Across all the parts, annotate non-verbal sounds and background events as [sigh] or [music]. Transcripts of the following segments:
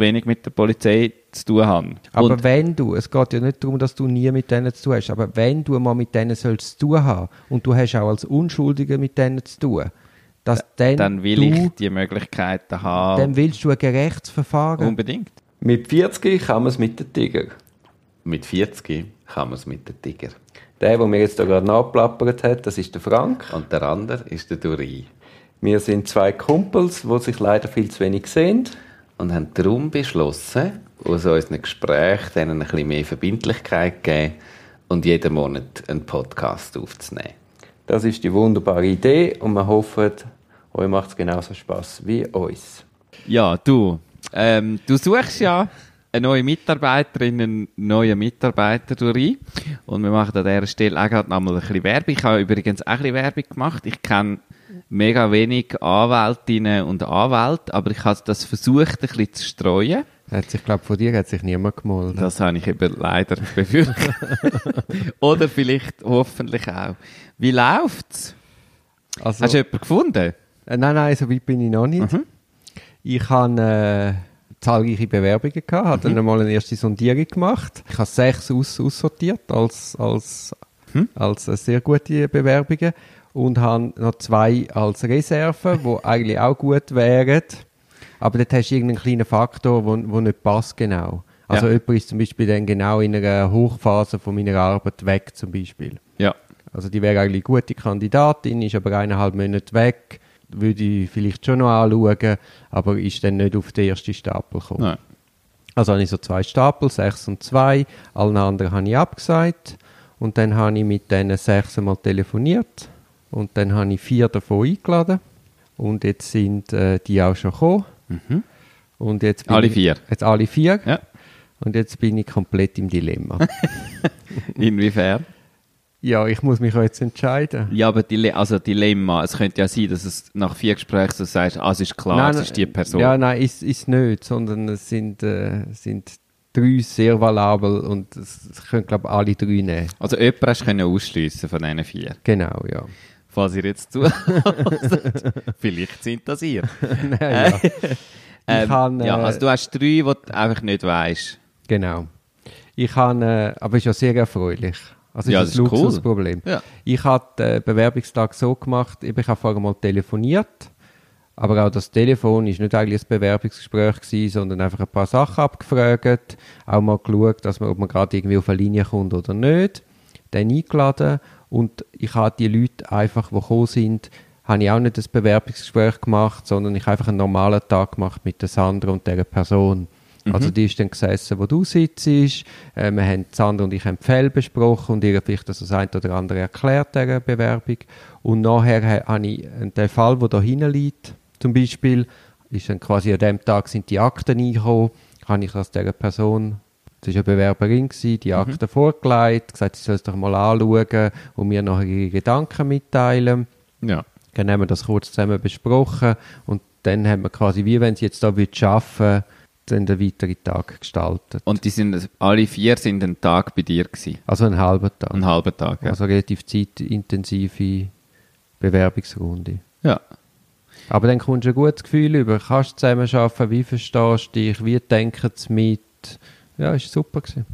wenig mit der Polizei zu tun habe. Aber Und wenn du, es geht ja nicht darum, dass du nie mit denen zu tun hast, aber wenn du mal mit denen sollst zu tun haben und du hast auch als Unschuldiger mit denen zu tun, dass dann, dann will du, ich die Möglichkeiten haben. dann willst du ein gerechtes Verfahren. Unbedingt. Mit 40 kann man es mit den Tiger. Mit 40 kann man es mit dem Tiger. Der, der mir jetzt da gerade nachplappert hat, das ist der Frank. Und der andere ist der Duri. Wir sind zwei Kumpels, die sich leider viel zu wenig sehen. Und haben darum beschlossen, aus unseren Gesprächen denen ein bisschen mehr Verbindlichkeit zu geben und jeden Monat einen Podcast aufzunehmen. Das ist die wunderbare Idee und wir hoffen, euch macht es genauso Spaß wie uns. Ja, du. Ähm, du suchst ja eine neue Mitarbeiterin, einen neuen Mitarbeiter durch. Und wir machen an dieser Stelle auch gerade noch mal ein bisschen Werbung. Ich habe übrigens auch ein bisschen Werbung gemacht. Ich kenne mega wenig Anwältinnen und Anwälte, aber ich habe das versucht, ein bisschen zu streuen. Hat sich, glaube von dir hat sich niemand gemeldet. Das habe ich eben leider befürchtet. [laughs] Oder vielleicht hoffentlich auch. Wie läuft's? Also, Hast du jemanden gefunden? äh, nein, nein, so weit bin ich noch nicht. Mhm. Ich habe äh, zahlreiche Bewerbungen gehabt, habe Mhm. dann mal eine erste Sondierung gemacht. Ich habe sechs aus, aussortiert als, als, Mhm. als äh, sehr gute Bewerbungen und habe noch zwei als Reserve, die [laughs] eigentlich auch gut wären. Aber dort hast du irgendeinen kleinen Faktor, wo, wo nicht passt genau. Also Ja. jemand ist zum Beispiel dann genau in einer Hochphase von meiner Arbeit weg zum Beispiel. Ja. Also die wäre eigentlich eine gute Kandidatin, ist aber eineinhalb Monate weg, würde ich vielleicht schon noch anschauen, aber ist dann nicht auf den ersten Stapel gekommen. Nein. Also habe ich so zwei Stapel, sechs und zwei, allen anderen habe ich abgesagt und dann habe ich mit denen sechs mal telefoniert und dann habe ich vier davon eingeladen und jetzt sind äh, die auch schon gekommen. Und jetzt bin Alle ich, vier? Jetzt alle vier. Ja. Und jetzt bin ich komplett im Dilemma. [laughs] Inwiefern? ja, ich muss mich jetzt entscheiden. Ja, aber Dile also Dilemma, es könnte ja sein, dass es nach vier Gesprächen so sagst, ah, es ist klar, es ist die Person. Ja, nein, ist, ist nicht, sondern es sind, äh, sind drei sehr valabel und es, es können, glaube ich, alle drei nehmen. Also jemanden hast du ausschliessen von diesen vier. Genau, ja. Falls ihr jetzt zu [laughs] Vielleicht sind das ihr. Nein, [laughs] ja. Ähm, kann, ja, äh, also du hast drei, die du einfach nicht weißt. Genau. Ich habe, äh, aber ist ja sehr erfreulich. Also Ja, ist das ein ist cool. Luxusproblem. Ja. Ich habe den Bewerbungstag so gemacht, ich habe vorher mal telefoniert, aber auch das Telefon ist nicht eigentlich ein Bewerbungsgespräch gewesen, sondern einfach ein paar Sachen abgefragt, auch mal geschaut, dass man, ob man gerade irgendwie auf eine Linie kommt oder nicht, dann eingeladen und ich habe die Leute einfach, die gekommen sind, habe ich auch nicht ein Bewerbungsgespräch gemacht, sondern ich habe einfach einen normalen Tag gemacht mit der Sandra und dieser Person. Also die ist dann gesessen, wo du sitzt. Äh, wir haben, Sandra und ich haben die Fälle besprochen und ihr vielleicht das ein oder andere erklärt, dieser Bewerbung. Und nachher ha- habe ich den Fall, der da hinten liegt, zum Beispiel, ist dann quasi an dem Tag sind die Akten eingekommen, habe ich das dieser Person, das war eine Bewerberin, gewesen, die Akten vorgelegt, gesagt, sie soll es doch mal anschauen und mir nachher ihre Gedanken mitteilen. Ja. Dann haben wir das kurz zusammen besprochen und dann haben wir quasi, wie wenn sie jetzt da arbeiten würde, dann den weiteren Tag gestaltet. Und die sind, alle vier sind einen Tag bei dir gewesen. Also einen halben Tag. Einen halben Tag, ja. Also relativ zeitintensive Bewerbungsrunde. ja. Aber dann kommst du ein gutes Gefühl über, kannst du zusammenarbeiten, wie verstehst du dich, wie denken sie mit. Ja, ist super gewesen.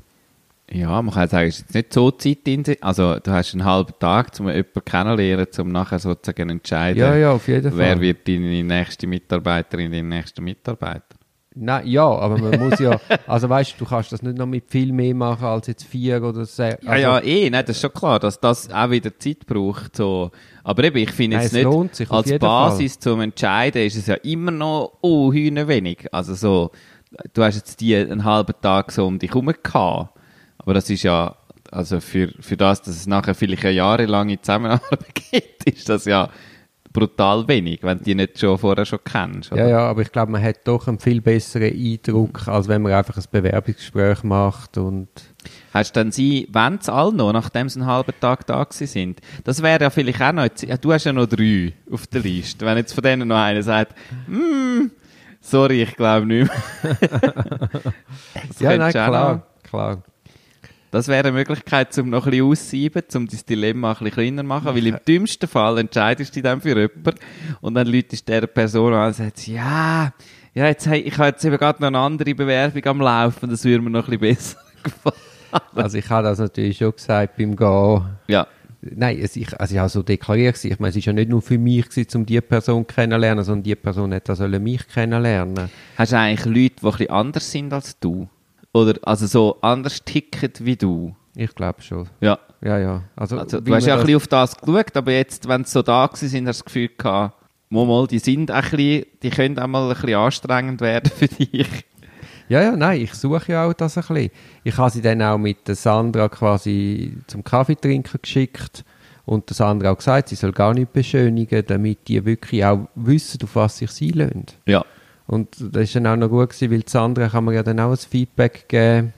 Ja, man kann sagen, es ist jetzt nicht so zeitintensiv. Also, du hast einen halben Tag, um jemanden kennenzulernen, um nachher sozusagen entscheiden, Ja, ja, auf jeden Fall. wer wird deine nächste Mitarbeiterin, dein nächster Mitarbeiter. Nein, ja, aber man muss ja, [laughs] also weißt du, du kannst das nicht noch mit viel mehr machen als jetzt vier oder sechs. Ja, ja, eh, nein, das ist schon klar, dass das auch wieder Zeit braucht. So. Aber eben, ich finde es nicht, als Basis zum Entscheiden ist es ja immer noch oh, wenig. Also so, du hast jetzt die einen halben Tag so um dich herum gehabt. Aber das ist ja, also für, für das, dass es nachher vielleicht eine jahrelange Zusammenarbeit [laughs] gibt, ist das ja brutal wenig, wenn du die nicht schon vorher schon kennst. Ja, oder? ja, aber ich glaube, man hat doch einen viel besseren Eindruck, als wenn man einfach ein Bewerbungsgespräch macht und Hast dann sie, wenn sie alle noch, nachdem sie einen halben Tag da sind? Das wäre ja vielleicht auch noch, ja, du hast ja noch drei auf der Liste. Wenn jetzt von denen noch einer sagt, hm, sorry, ich glaube nicht mehr. Das [laughs] ja, nein, klar, klar. Das wäre eine Möglichkeit, um noch ein bisschen auszusieben, um dein Dilemma ein bisschen kleiner zu machen, weil im [laughs] dümmsten Fall entscheidest du dich dann für jemanden und dann läutest du dieser Person an und sagst, ja, Ja, jetzt, hey, ich habe jetzt eben gerade noch eine andere Bewerbung am Laufen, das würde mir noch ein bisschen besser [laughs] gefallen. Also ich habe das natürlich schon gesagt beim Gehen. Ja, Nein, es, ich, also ich habe so deklariert, ich meine, es ist ja nicht nur für mich gewesen, um diese Person kennenzulernen, sondern die Person hätte auch sollen mich kennenlernen. hast du eigentlich Leute, die ein bisschen anders sind als du? Oder also so anders ticken wie du? Ich glaube schon. Ja. Ja, ja. Also, Also, du hast ja ein bisschen auf das geschaut, aber jetzt, wenn sie so da gewesen sind, hast du das Gefühl gehabt, mal, die sind ein bisschen, die können auch mal ein bisschen anstrengend werden für dich. Ja, ja, nein, ich suche ja auch das ein bisschen. Ich habe sie dann auch mit der Sandra quasi zum Kaffee trinken geschickt und der Sandra auch gesagt, sie soll gar nicht beschönigen, damit die wirklich auch wissen, auf was sich sie lassen. Ja. Und das ist dann auch noch gut gewesen, weil Sandra kann mir ja dann auch ein Feedback geben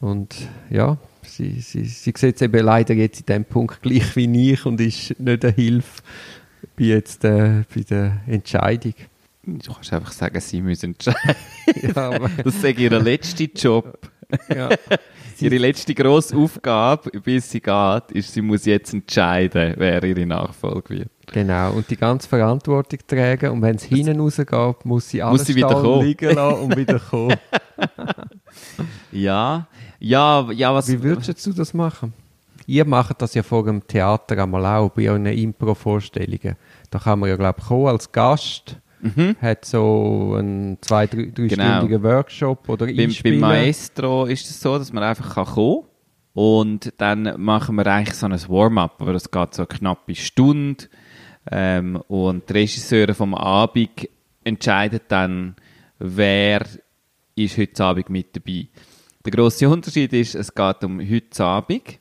und ja, sie, sie, sie sieht es eben leider jetzt in dem Punkt gleich wie ich und ist nicht eine Hilfe bei, jetzt, äh, bei der Entscheidung. Du kannst einfach sagen, sie müssen entscheiden. [laughs] Ja, Das ist ihr letzter Job. ja. [laughs] Ihre letzte grosse Aufgabe, bis sie geht, ist, sie muss jetzt entscheiden, wer ihre Nachfolge wird. Genau, und die ganze Verantwortung tragen. Und wenn es hinten rausgeht, muss sie alles sie wieder stehen kommen. liegen lassen und wieder kommen. [laughs] Ja, ja, ja, was... Wie würdest du das machen? Ihr macht das ja vor dem Theater einmal auch, bei euren Impro-Vorstellungen. Da kann man ja, glaube ich, kommen als Gast, hat so einen zwei-, drei- dreistündigen Workshop oder Beim, beim Einspielen. Maestro ist es so, dass man einfach kann kommen kann. Und dann machen wir eigentlich so ein Warm-up, aber das geht so eine knappe Stunde. Ähm, und die Regisseure vom Abend entscheiden dann, wer ist heute Abend mit dabei. Der grosse Unterschied ist, es geht um heute Abend.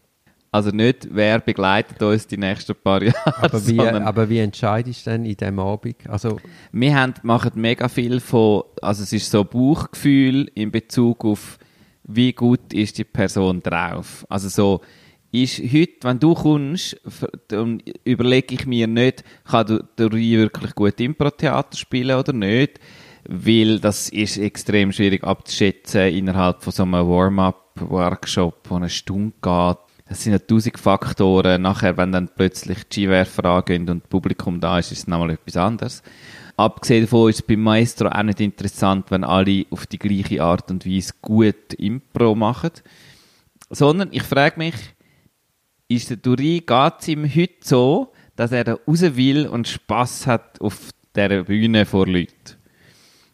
Also nicht, wer begleitet uns die nächsten paar Jahre, aber, wie, aber wie entscheidest du denn in diesem Abend? Also, wir haben, machen mega viel von, also es ist so Bauchgefühl in Bezug auf, wie gut ist die Person drauf. Also so, ist heute, wenn du kommst, dann überlege ich mir nicht, kann du, du wirklich gut Impro-Theater spielen oder nicht, weil das ist extrem schwierig abzuschätzen innerhalb von so einem Warm-up-Workshop, der eine Stunde geht. Das sind ja tausend Faktoren. Nachher, wenn dann plötzlich die Skiwerfer angehen und das Publikum da ist, ist es nochmal etwas anderes. Abgesehen davon ist es beim Maestro auch nicht interessant, wenn alle auf die gleiche Art und Weise gut Impro machen. Sondern ich frage mich, ist der Duri, geht es ihm heute so, dass er da raus will und Spass hat auf dieser Bühne vor Leuten?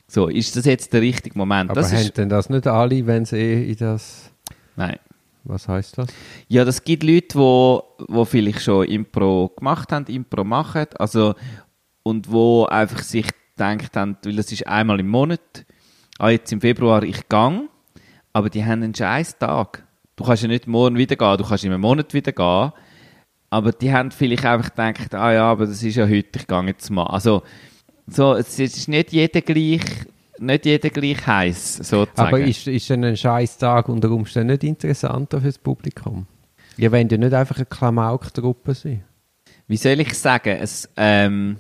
So, ist das jetzt der richtige Moment? aber das haben denn das nicht alle, wenn sie eh in das... nein. Was heißt das? Ja, das gibt Leute, wo, wo vielleicht schon Impro gemacht haben, Impro machen, also, und wo einfach sich gedacht haben, weil das ist einmal im Monat, ah, jetzt im Februar, ich gang, aber die haben einen scheiß Tag. Du kannst ja nicht morgen wieder gehen, du kannst in einem Monat wieder gehen, aber die haben vielleicht einfach gedacht, ah ja, aber das ist ja heute, ich gehe jetzt mal. Also, so, es ist nicht jeder gleich, nicht jeder gleich heiß, sozusagen. Aber ist, ist ein scheiß Tag unter Umständen nicht interessanter fürs Publikum? Ihr wollt ja nicht einfach eine Klamauk-Truppe sein. wie soll ich sagen, es, ähm,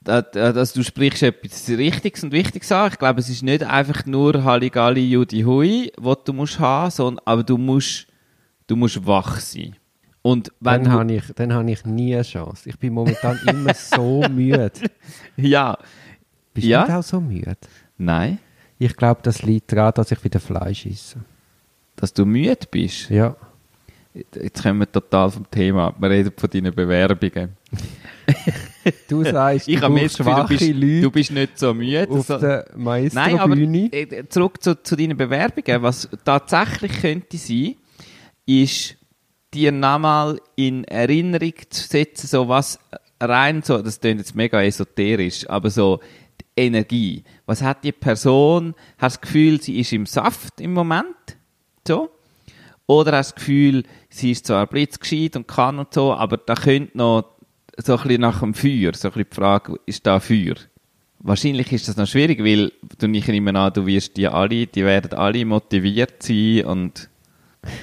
da, da, dass du sprichst etwas Richtiges und Wichtiges an. Ich glaube, es ist nicht einfach nur Halligalli, Judi Hui, was du musst haben, sondern, aber du musst, du musst wach sein. Und wenn Dann habe ich, dann habe ich nie eine Chance. Ich bin momentan immer so [laughs] müde. ja, Bist du auch so müde? Nein, Ich glaube, das liegt daran, dass ich wieder Fleisch esse. dass du müde bist. Ja. Jetzt kommen wir total vom Thema ab. Wir reden von deinen Bewerbungen. Du sagst, [laughs] Ich du brauchst Gefühl, du bist, Leute du bist nicht so müde. auf so- der Nein, aber äh, zurück zu, zu deinen Bewerbungen. Was tatsächlich könnte sein, ist, dir nochmal in Erinnerung zu setzen, so was rein so, das klingt jetzt mega esoterisch, aber so die Energie. Was hat die Person? Hast du das Gefühl, sie ist im Saft im Moment? So? Oder hast du das Gefühl, sie ist zwar blitzgescheit und kann und so, aber da könnte noch so ein bisschen nach dem Feuer, so ein bisschen die Frage, ist da Feuer? Wahrscheinlich ist das noch schwierig, weil du nicht nehme an, du wirst die alle, die werden alle motiviert sein und,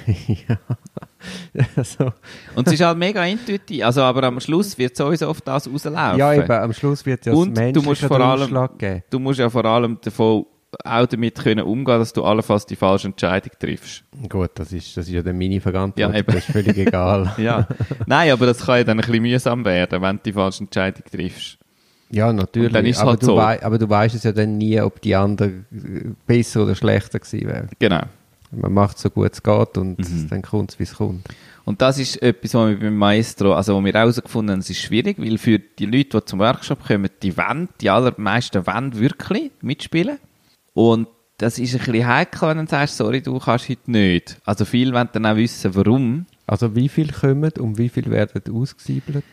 [laughs] [laughs] also, und es ist halt mega intuitiv. Also, aber am Schluss wird sowieso auf das rauslaufen. ja, eben, am Schluss wird ja das Und du musst vor allem- geben. Du musst ja vor allem davon auch damit können umgehen, dass du allenfalls die falsche Entscheidung triffst. Gut, das ist, das ist ja dann meine Verantwortung, Ja, eben. das ist völlig egal. [laughs] Ja. Nein, aber das kann ja dann ein bisschen mühsam werden, wenn du die falsche Entscheidung triffst. Ja, natürlich. Aber, halt du so. wei- aber du weißt es ja dann nie, ob die andere besser oder schlechter gewesen wäre. Genau. Man macht so gut es geht und Mhm. dann kommt es, wie es kommt. Und das ist etwas, was wir beim Maestro, also wo wir herausgefunden haben, es ist schwierig, weil für die Leute, die zum Workshop kommen, die wollen, die allermeisten wollen wirklich mitspielen. Und das ist ein bisschen heikel, wenn du sagst, sorry, du kannst heute nicht. Also viele wollen dann auch wissen, warum. Also wie viel kommen und wie viel werden ausgesiebelt?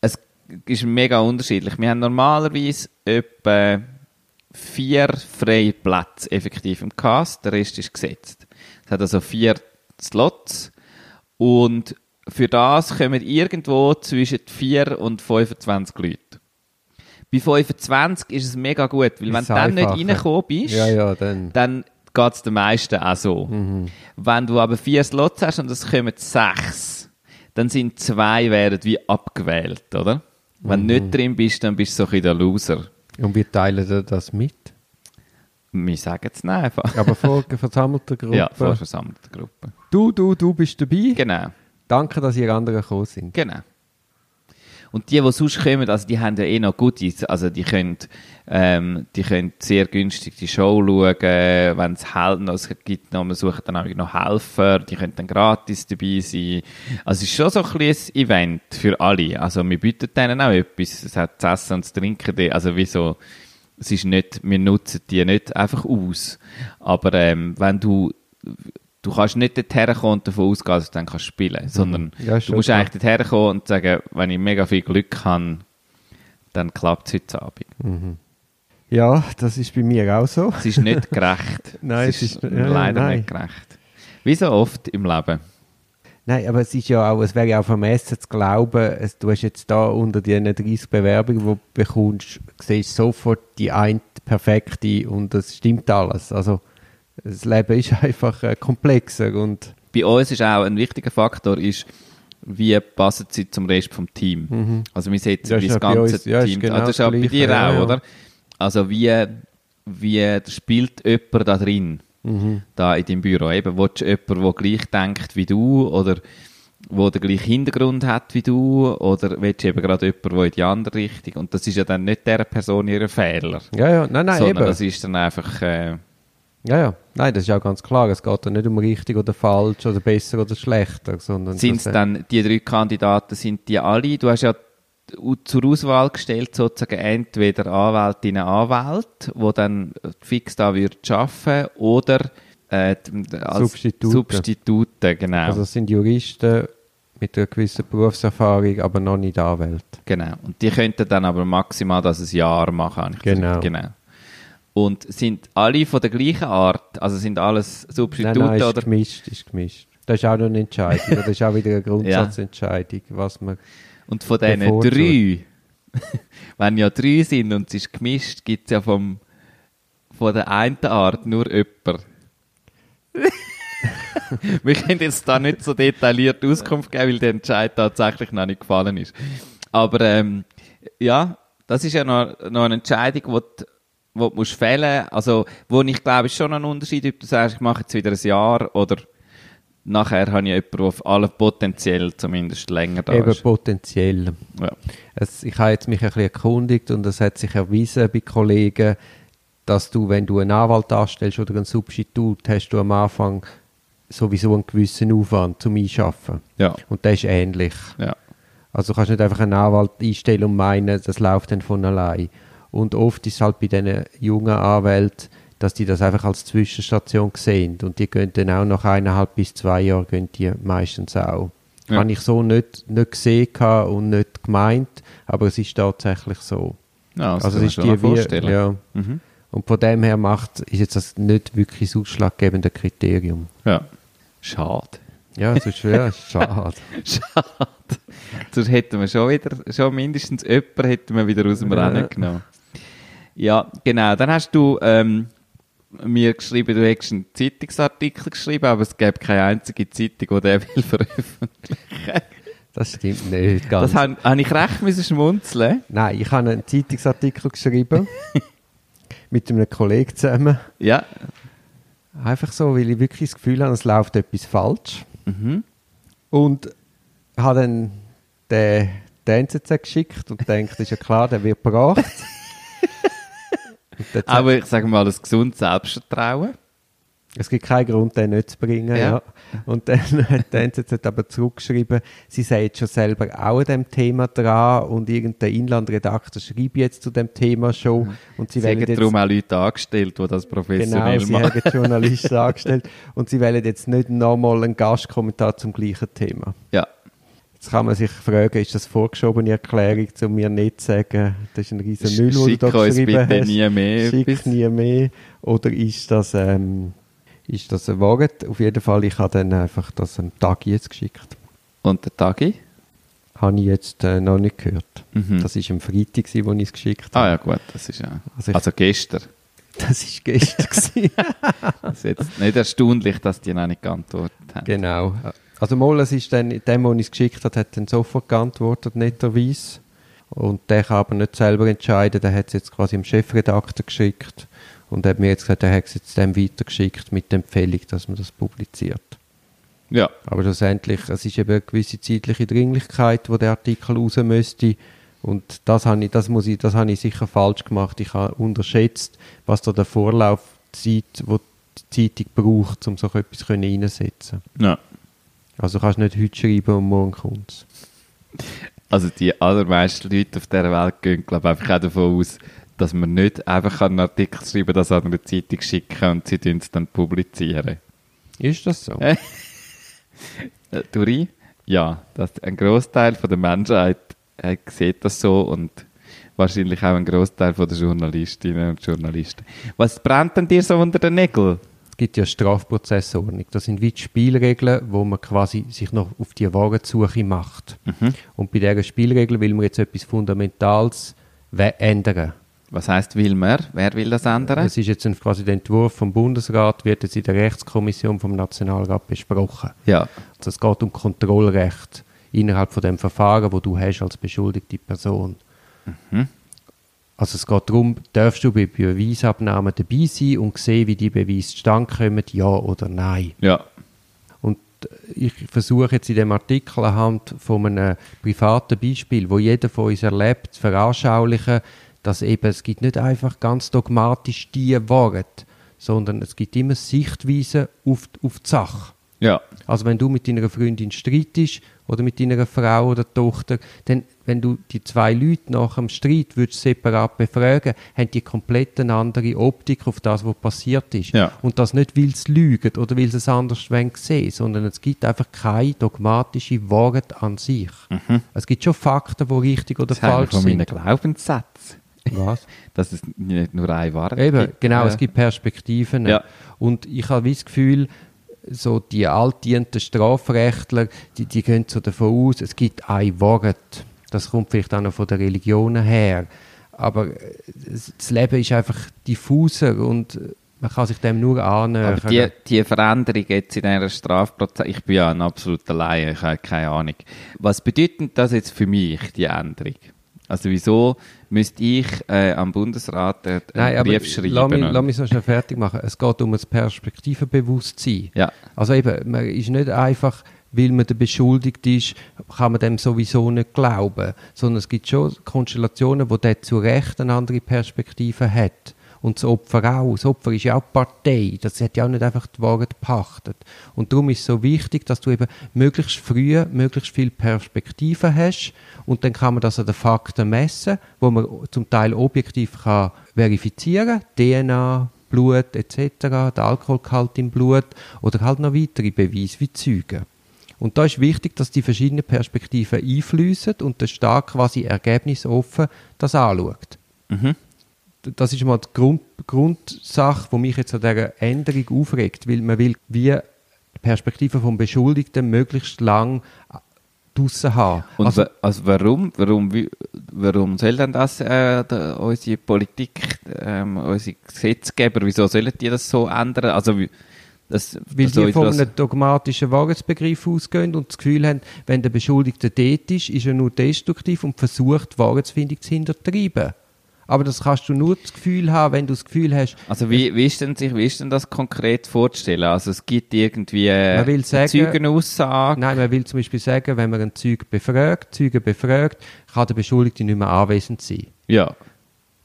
Es ist mega unterschiedlich. Wir haben normalerweise etwa vier freie Plätze effektiv im Cast, der Rest ist gesetzt. Es hat also vier Slots und für das kommen irgendwo zwischen 4 und 25 Leute. Bei 25 ist es mega gut, weil wenn du dann nicht reingekommen bist, Ja, ja, dann. dann geht es den meisten auch so. Mhm. Wenn du aber vier Slots hast und es kommen sechs, dann sind zwei werden wie abgewählt, oder? Wenn Mhm. du nicht drin bist, dann bist du so ein bisschen der Loser. Und wir teilen dir das mit. Wir sagen es nicht einfach. Aber vor versammelter Gruppe. [laughs] Ja, vor versammelter Gruppe. Du, du, du bist dabei. Genau, Danke, dass ihr anderen gekommen sind. genau. Und die, die sonst kommen, also die haben ja eh noch Goodies. Also die können, ähm, die können sehr günstig die Show schauen, wenn es Helden es gibt, noch, wir suchen dann auch noch Helfer, die können dann gratis dabei sein. Also es ist schon so ein ein Event für alle. Also wir bieten denen auch etwas. Es hat das Essen und das Trinken, also wieso, es ist nicht, wir nutzen die nicht einfach aus. Aber ähm, wenn du du kannst nicht dorthin kommen und davon ausgehen, dass du dann kannst spielen sondern Ja, ist du musst klar. eigentlich dorthin kommen und sagen, wenn ich mega viel Glück habe, dann klappt es heute Abend. Ja, das ist bei mir auch so. Es ist nicht [laughs] gerecht. Nein, es es ist ist- ja, leider nein. nicht gerecht. Wie so oft im Leben. Nein, aber es ist ja auch, es wäre ja auch vermessen zu glauben, es, du hast jetzt da unter diesen 30 Bewerbungen, die du bekommst, siehst sofort die eine perfekte und es stimmt alles. Also das Leben ist [laughs] einfach äh, komplexer und Bei uns ist auch ein wichtiger Faktor, ist, wie passen sie zum Rest vom Team. Also wir setzen das bei ganze uns- ja, Team. genau ah, das ist auch das bei dir Gleiche, auch, ja, oder? Also wie, wie spielt jemand da drin, Mhm. da in deinem Büro? Eben, willst du jemanden, der gleich denkt wie du oder wo den gleichen Hintergrund hat wie du oder willst du eben gerade jemanden, der in die andere Richtung und das ist ja dann nicht dieser Person ihr Fehler, ja, ja, nein, nein, sondern eben. das ist dann einfach äh, Ja, ja, nein, das ist auch ganz klar. Es geht ja nicht um richtig oder falsch oder besser oder schlechter, sondern Sind es äh, dann, die drei Kandidaten, sind die alle, du hast ja zur Auswahl gestellt, sozusagen entweder Anwältinnen, Anwälte, die dann fix da würden arbeiten, oder äh, als Substitute. Substitute, genau. Also es sind Juristen mit einer gewissen Berufserfahrung, aber noch nicht Anwälte. genau. Und die könnten dann aber maximal das ein Jahr machen. Genau. gesagt. genau. Und sind alle von der gleichen Art, also sind alles Substitute Nein, nein, ist oder gemischt, ist gemischt. Das ist auch noch eine Entscheidung. Das ist auch wieder eine [laughs] Grundsatzentscheidung, was man... Und von diesen drei, [laughs] wenn ja drei sind und es ist gemischt, gibt es ja vom, von der einen Art nur jemanden. [laughs] Wir können jetzt da nicht so detailliert Auskunft geben, weil der Entscheid tatsächlich noch nicht gefallen ist. Aber ähm, ja, das ist ja noch, noch eine Entscheidung, die du, die du musst fällen Also, wo ich glaube, ist schon ein Unterschied, ob du sagst, ich mache jetzt wieder ein Jahr oder nachher habe ich jemanden, der auf alle potenziell zumindest länger da Eben ist. potenziell. Ja. Es, ich habe jetzt mich ein bisschen erkundigt und es hat sich erwiesen bei Kollegen, dass du, wenn du einen Anwalt anstellst oder einen Substitut, hast du am Anfang sowieso einen gewissen Aufwand zum Einschaffen. Ja, Und der ist ähnlich. ja. Also du kannst nicht einfach einen Anwalt einstellen und meinen, das läuft dann von allein. Und oft ist es halt bei diesen jungen Anwälten, dass die das einfach als Zwischenstation sehen. Und die gehen dann auch nach eineinhalb bis zwei Jahren gehen die meistens auch. Ja. Habe ich so nicht, nicht gesehen und nicht gemeint, aber es ist tatsächlich so. ja das also kann es ist die wie, ja. Mhm. Und von dem her macht, ist jetzt das nicht wirklich das ausschlaggebende Kriterium. ja. Schade. Ja, es ist ja, [laughs] schade. Schade. Sonst hätten wir schon wieder, schon mindestens jemanden hätten wir wieder aus dem Ja. Rennen genommen. Ja, genau. Dann hast du ähm, mir geschrieben, du hättest einen Zeitungsartikel geschrieben, aber es gäbe keine einzige Zeitung, die den will [laughs] veröffentlichen. Das stimmt nicht ganz. Das habe habe ich recht müssen schmunzeln. Nein, ich habe einen Zeitungsartikel geschrieben. [laughs] mit einem Kollegen zusammen. Ja. Einfach so, weil ich wirklich das Gefühl habe, es läuft etwas falsch. Mhm. Und habe dann den die NZZ geschickt und denkt, ist ja klar, der wird gebracht. [laughs] Aber ich sage mal, ein gesundes Selbstvertrauen. Es gibt keinen Grund, den nicht zu bringen. Ja. Ja. Und dann [laughs] hat die NZZ aber zurückgeschrieben, sie sei jetzt schon selber auch an dem Thema dran und irgendein Inlandredakteur schreibt jetzt zu dem Thema schon. Und sie, Sie haben jetzt, darum auch Leute angestellt, die das genau, professionell sie machen. haben Journalisten [laughs] angestellt und sie wollen jetzt nicht nochmal einen Gastkommentar zum gleichen Thema. Ja. Jetzt kann man sich fragen, ist das vorgeschobene Erklärung, um mir nicht zu sagen, das ist ein riesen Müll, den du da geschrieben bitte hast. nie mehr Schick nie mehr. Oder ist das, ähm, ist das ein Wagen? Auf jeden Fall, ich habe dann einfach das am Tag jetzt geschickt. Und der Tagi? Habe ich jetzt äh, noch nicht gehört. Mhm. Das war am Freitag, wo ich es geschickt Ah habe. ja, gut, das ist ja. Also Also, gestern. [laughs] Das war gestern. [laughs] Das ist jetzt nicht erstaunlich, dass die noch nicht geantwortet haben. genau. Also mal, es ist dann, dem, der es geschickt hat, hat dann sofort geantwortet, netterweise. Und der kann aber nicht selber entscheiden, der hat es jetzt quasi dem Chefredakteur geschickt und hat mir jetzt gesagt, er hat es jetzt dem weitergeschickt mit der Empfehlung, dass man das publiziert. Ja. Aber schlussendlich, es ist eben eine gewisse zeitliche Dringlichkeit, wo der Artikel raus müsste. Und das habe ich, das muss ich, das habe ich sicher falsch gemacht. Ich habe unterschätzt, was da der Vorlaufzeit, wo die Zeitung braucht, um so etwas können reinsetzen. ja. Also du kannst nicht heute schreiben und morgen kommt. Also die allermeisten Leute auf dieser Welt gehen, glaube ich, einfach auch davon aus, dass man nicht einfach einen Artikel schreiben das an eine Zeitung schicken und sie es dann publizieren. Ist das so? [laughs] Äh, Duri? Ja, das, ein Großteil der Menschheit äh, sieht das so und wahrscheinlich auch ein Großteil der Journalistinnen und Journalisten. Was brennt denn dir so unter den Nägeln? Es gibt ja Strafprozessordnung. Das sind wie die Spielregeln, wo man quasi sich noch auf die Warensuche macht. Und bei dieser Spielregel will man jetzt etwas Fundamentales ändern. Was heißt will man? Wer will das ändern? Es ist jetzt ein, quasi der Entwurf vom Bundesrat, wird jetzt in der Rechtskommission vom Nationalrat besprochen. ja. Also es geht um Kontrollrecht innerhalb von dem Verfahren, wo du hast als beschuldigte Person. Also es geht darum, darfst du bei Beweisabnahmen dabei sein und sehen, wie die Beweise zustande kommen, ja oder nein. Ja. Und ich versuche jetzt in dem Artikel anhand von einem privaten Beispiel, wo jeder von uns erlebt, zu veranschaulichen, dass eben es gibt nicht einfach ganz dogmatisch die Wahrheit, sondern es gibt immer Sichtweisen auf, auf die Sache. Ja. Also wenn du mit deiner Freundin streitest oder mit deiner Frau oder Tochter, dann, wenn du die zwei Leute nach dem Streit würdest separat befragen, haben die komplett eine andere Optik auf das, was passiert ist. Ja. Und das nicht, weil sie lügen oder weil sie es anders sehen, sondern es gibt einfach keine dogmatische Wahrheit an sich. Es gibt schon Fakten, die richtig oder Das falsch von sind. Glaubenssätzen. Was? [laughs] Dass es nicht nur eine Wahrheit Eben, gibt. genau, Äh, es gibt Perspektiven. Ja. Und ich habe das Gefühl, so die altdienten Strafrechtler, die, die gehen so davon aus, es gibt ein Wort. Das kommt vielleicht auch noch von der Religionen her. Aber äh, das Leben ist einfach diffuser und man kann sich dem nur annähern. Aber die, die Veränderung jetzt in dieser Strafprozess, ich bin ja ein absoluter Laie, ich habe keine Ahnung. Was bedeutet das jetzt für mich, die Änderung? Also wieso müsste ich äh, am Bundesrat einen Nein, Brief schreiben? lass mich, lass mich so schnell fertig machen. Es geht um ein Perspektivenbewusstsein. Ja. Also eben, man ist nicht einfach, weil man der Beschuldigt ist, kann man dem sowieso nicht glauben, sondern es gibt schon Konstellationen, wo der zu Recht eine andere Perspektive hat. Und das Opfer auch. Das Opfer ist ja auch Partei. Das hat ja auch nicht einfach die Wahrheit gepachtet. Und darum ist es so wichtig, dass du eben möglichst früh, möglichst viel Perspektive hast. Und dann kann man das an den Fakten messen, wo man zum Teil objektiv kann verifizieren DNA, Blut etc., der Alkoholgehalt im Blut oder halt noch weitere Beweise wie Zeugen. Und da ist wichtig, dass die verschiedenen Perspektiven einfließen und der Staat quasi ergebnisoffen das anschaut. Das ist mal die Grund, Grundsache, die mich jetzt an dieser Änderung aufregt, weil man will wie die Perspektive vom Beschuldigten möglichst lang draussen haben. Und also, also warum, warum, warum soll denn das äh, da, unsere Politik, ähm, unsere Gesetzgeber, wieso sollen die das so ändern? Also das, Weil so die von einem dogmatischen Wahrheitsbegriff ausgehen und das Gefühl haben, wenn der Beschuldigte dort ist, ist er nur destruktiv und versucht, die Wahrheitsfindung zu hintertreiben. aber das kannst du nur das Gefühl haben, wenn du das Gefühl hast, Also wie, wie, ist denn sich, wie ist denn das konkret vorzustellen? Also es gibt irgendwie äh, Man will sagen- Zeugenaussage. Nein, man will zum Beispiel sagen, wenn man einen Zeugen befragt, Zeugen befragt, kann der Beschuldigte nicht mehr anwesend sein. Ja.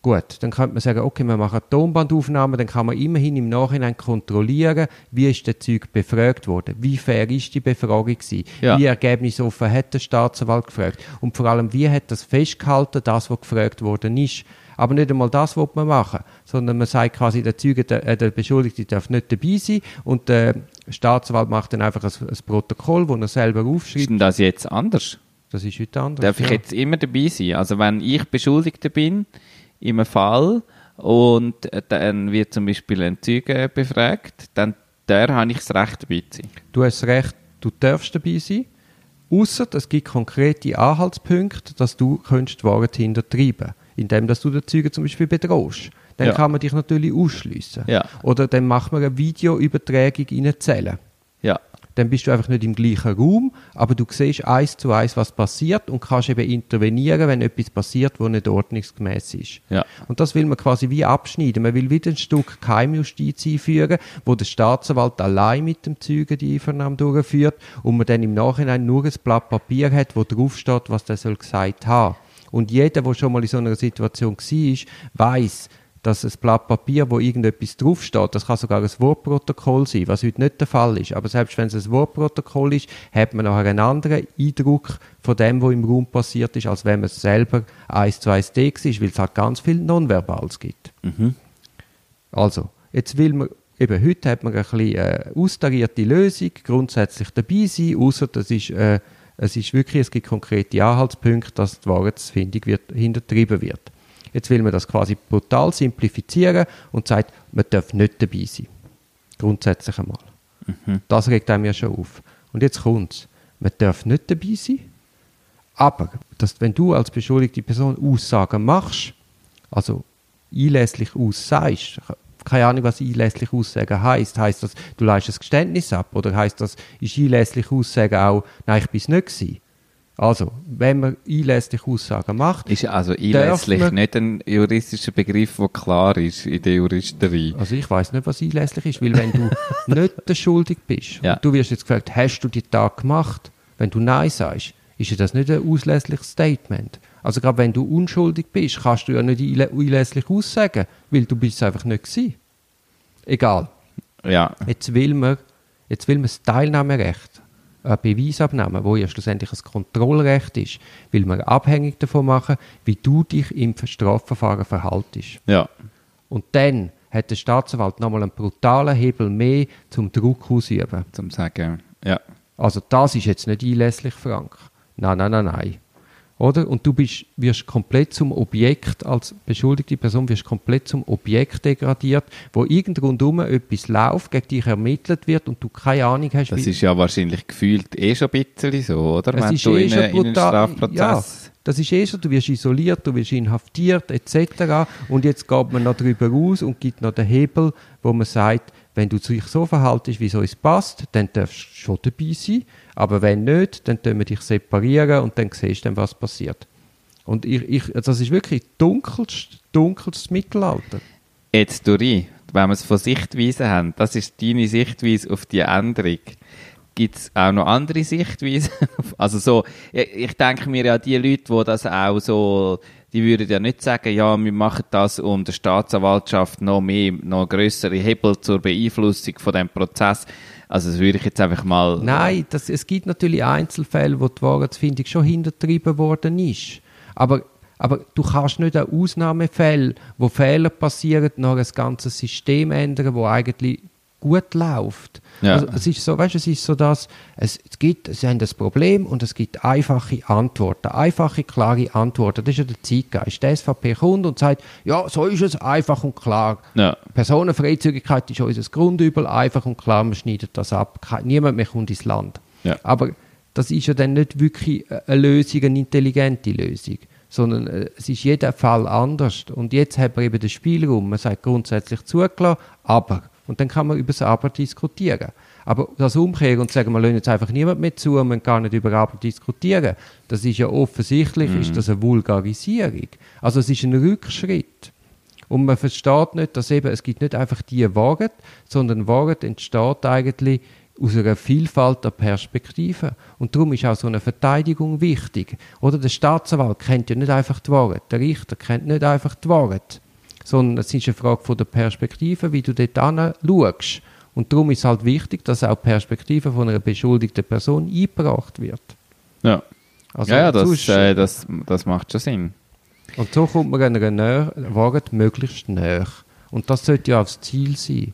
Gut, dann könnte man sagen, okay, wir machen eine Tonbandaufnahme, dann kann man immerhin im Nachhinein kontrollieren, wie ist der Zeug befragt worden, wie fair ist die Befragung gewesen, Ja. wie ergebnisoffen hat der Staatsanwalt gefragt und vor allem, wie hat das festgehalten, das, was gefragt worden ist. Aber nicht einmal das will man machen, sondern man sagt quasi, der Zeuge, der, äh, der Beschuldigte darf nicht dabei sein und der Staatsanwalt macht dann einfach ein, ein Protokoll, wo er selber Ist aufschreibt. denn das jetzt anders? Das ist heute anders. Darf ich ja. jetzt immer dabei sein? Also wenn ich Beschuldigter bin, in einem Fall, und äh, dann wird zum Beispiel ein Zeuge befragt, dann der habe ich das Recht dabei zu sein. Du hast das Recht, du darfst dabei sein, außer es gibt konkrete Anhaltspunkte, dass du könntest die Wahrheit hintertreiben indem dass du den Zeugen zum Beispiel bedrohst. Dann Ja. kann man dich natürlich ausschliessen. Ja. Oder dann macht man eine Videoübertragung in eine Zelle. Ja. Dann bist du einfach nicht im gleichen Raum, aber du siehst eins zu eins, was passiert und kannst eben intervenieren, wenn etwas passiert, was nicht ordnungsgemäß ist. Ja. Und das will man quasi wie abschneiden. Man will wieder ein Stück Keimjustiz einführen, wo der Staatsanwalt allein mit dem Zeugen die Einvernahme durchführt und man dann im Nachhinein nur ein Blatt Papier hat, wo drauf steht, was der soll gesagt haben. Und jeder, der schon mal in so einer Situation war, weiß, dass ein Blatt Papier, wo irgendetwas draufsteht, das kann sogar ein Wortprotokoll sein, was heute nicht der Fall ist. Aber selbst wenn es ein Wortprotokoll ist, hat man nachher einen anderen Eindruck von dem, was im Raum passiert ist, als wenn man es selber eins zu eins da war, weil es halt ganz viel Nonverbales gibt. Also, jetzt will man, eben heute hat man ein bisschen äh, austarierte Lösung, grundsätzlich dabei sein, außer das ist, äh, es ist wirklich, es gibt konkrete Anhaltspunkte, dass die Wahrheitsfindung wird, hintertrieben wird. Jetzt will man das quasi brutal simplifizieren und sagt, man darf nicht dabei sein. Grundsätzlich einmal. Das regt einem ja schon auf. Und jetzt kommt's. Man darf nicht dabei sein, aber dass, wenn du als beschuldigte Person Aussagen machst, also einlässlich aussagst, keine Ahnung, was einlässlich aussagen heißt. Heißt das, du leistest ein Geständnis ab? Oder heißt das, ist einlässlich aussagen auch, nein, ich bin es nicht gewesen? Also, wenn man einlässlich Aussagen macht, Ist also einlässlich man- nicht ein juristischer Begriff, der klar ist in der Juristerei. Also ich weiß nicht, was einlässlich ist, weil wenn du [laughs] nicht der schuldig bist Ja. und du wirst jetzt gefragt, hast du die Tat gemacht? Wenn du Nein sagst, ist das nicht ein auslässliches Statement. Also gerade wenn du unschuldig bist, kannst du ja nicht einlä- einlässlich aussagen, weil du bist es einfach nicht gewesen. Egal. Ja. Jetzt will man, jetzt will man das Teilnahmerecht, Beweisabnahme, wo ja schlussendlich ein Kontrollrecht ist, will man abhängig davon machen, wie du dich im Strafverfahren verhaltest. Ja. Und dann hat der Staatsanwalt nochmal einen brutalen Hebel mehr zum Druck ausüben. Zum Sagen. Ja. Also das ist jetzt nicht einlässlich, Frank. Nein, nein, nein, nein. Oder? Und du bist, wirst komplett zum Objekt, als beschuldigte Person wirst komplett zum Objekt degradiert, wo irgend rundum etwas läuft, gegen dich ermittelt wird und du keine Ahnung hast, Das ist ja wahrscheinlich gefühlt eh schon ein bisschen so, oder? es Wenn ist du eh in, schon eine, in einen Strafprozess... Ja, das ist eh schon, du wirst isoliert, du wirst inhaftiert etc. Und jetzt geht man noch darüber raus und gibt noch den Hebel, wo man sagt, wenn du dich so verhaltest, wie es uns passt, dann darfst du schon dabei sein. Aber wenn nicht, dann tun wir dich separieren und dann siehst du dann, was passiert. Und ich, ich, das ist wirklich dunkelst, dunkelst Mittelalter. Jetzt, Dori, wenn wir es von Sichtweisen haben, das ist deine Sichtweise auf die Änderung. Gibt es auch noch andere Sichtweisen? [laughs] also so, ich, ich denke mir ja, die Leute, die das auch so, die würden ja nicht sagen, ja, wir machen das, um der Staatsanwaltschaft noch mehr, noch größere Hebel zur Beeinflussung von dem Prozess. Also das würde ich jetzt einfach mal... Nein, das, es gibt natürlich Einzelfälle, wo die Wahrheitsfindung schon hintertrieben worden ist. Aber, aber du kannst nicht an Ausnahmefällen, wo Fehler passieren, noch ein ganzes System ändern, wo eigentlich gut läuft. Ja. Also, es ist so, weißt, es ist so, dass es, gibt, sie haben das Problem und es gibt einfache Antworten, einfache, klare Antworten. Das ist ja der Zeitgeist. Die SVP kommt und sagt, ja, so ist es, einfach und klar. Ja. Personenfreizügigkeit ist unser Grundübel, einfach und klar, man schneidet das ab. Niemand mehr kommt ins Land. Ja. Aber das ist ja dann nicht wirklich eine Lösung, eine intelligente Lösung, sondern äh, es ist jeder Fall anders. Und jetzt hat man eben den Spielraum, man sagt grundsätzlich zugelassen, aber. Und dann kann man über das Aber diskutieren. Aber das Umkehren und sagen, wir lassen jetzt einfach niemand mehr zu und man kann nicht über Arbeit diskutieren, das ist ja offensichtlich, ist das eine Vulgarisierung. Also es ist ein Rückschritt. Und man versteht nicht, dass eben, es gibt nicht einfach die Wahrheit, sondern Wahrheit entsteht eigentlich aus einer Vielfalt der Perspektiven. Und darum ist auch so eine Verteidigung wichtig. Oder der Staatsanwalt kennt ja nicht einfach die Wahrheit, der Richter kennt nicht einfach die Wahrheit, sondern es ist eine Frage von der Perspektive, wie du dort schaust. Und darum ist es halt wichtig, dass auch die Perspektive von einer beschuldigten Person eingebracht wird. Ja. Also ja, ja das, sonst- äh, das, das macht schon Sinn. Und so kommt man einer Nähe, Wahrheit möglichst näher. Und das sollte ja auch das Ziel sein.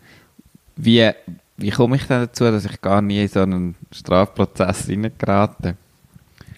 Wie, wie komme ich denn dazu, dass ich gar nie in so einen Strafprozess reingerate?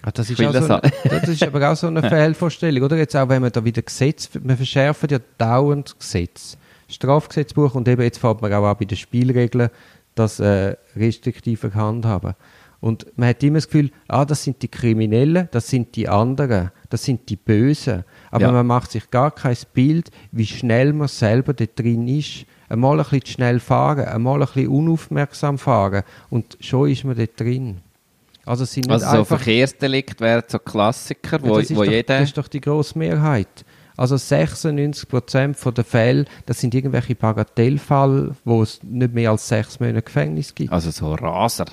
Ah, das, ist auch das so eine, das ist aber auch so eine [laughs] Fehlvorstellung, oder? Jetzt auch, wenn man da wieder Gesetz, wir verschärfen ja dauernd Gesetz. Strafgesetzbuch und eben jetzt fängt man auch an bei den Spielregeln, das äh, restriktiver handhaben. Und man hat immer das Gefühl, ah, das sind die Kriminellen, das sind die anderen, das sind die Bösen. Aber Ja. man macht sich gar kein Bild, wie schnell man selber dort drin ist. Einmal ein bisschen zu schnell fahren, einmal ein bisschen unaufmerksam fahren und schon ist man dort drin. Also sind Also so einfach Verkehrsdelikt wären so Klassiker, ja, wo, das, ist wo doch, jeder... das ist doch die grosse Mehrheit. Also 96% der Fälle, das sind irgendwelche Bagatellfälle, wo es nicht mehr als sechs Monate Gefängnis gibt. Also so Raser.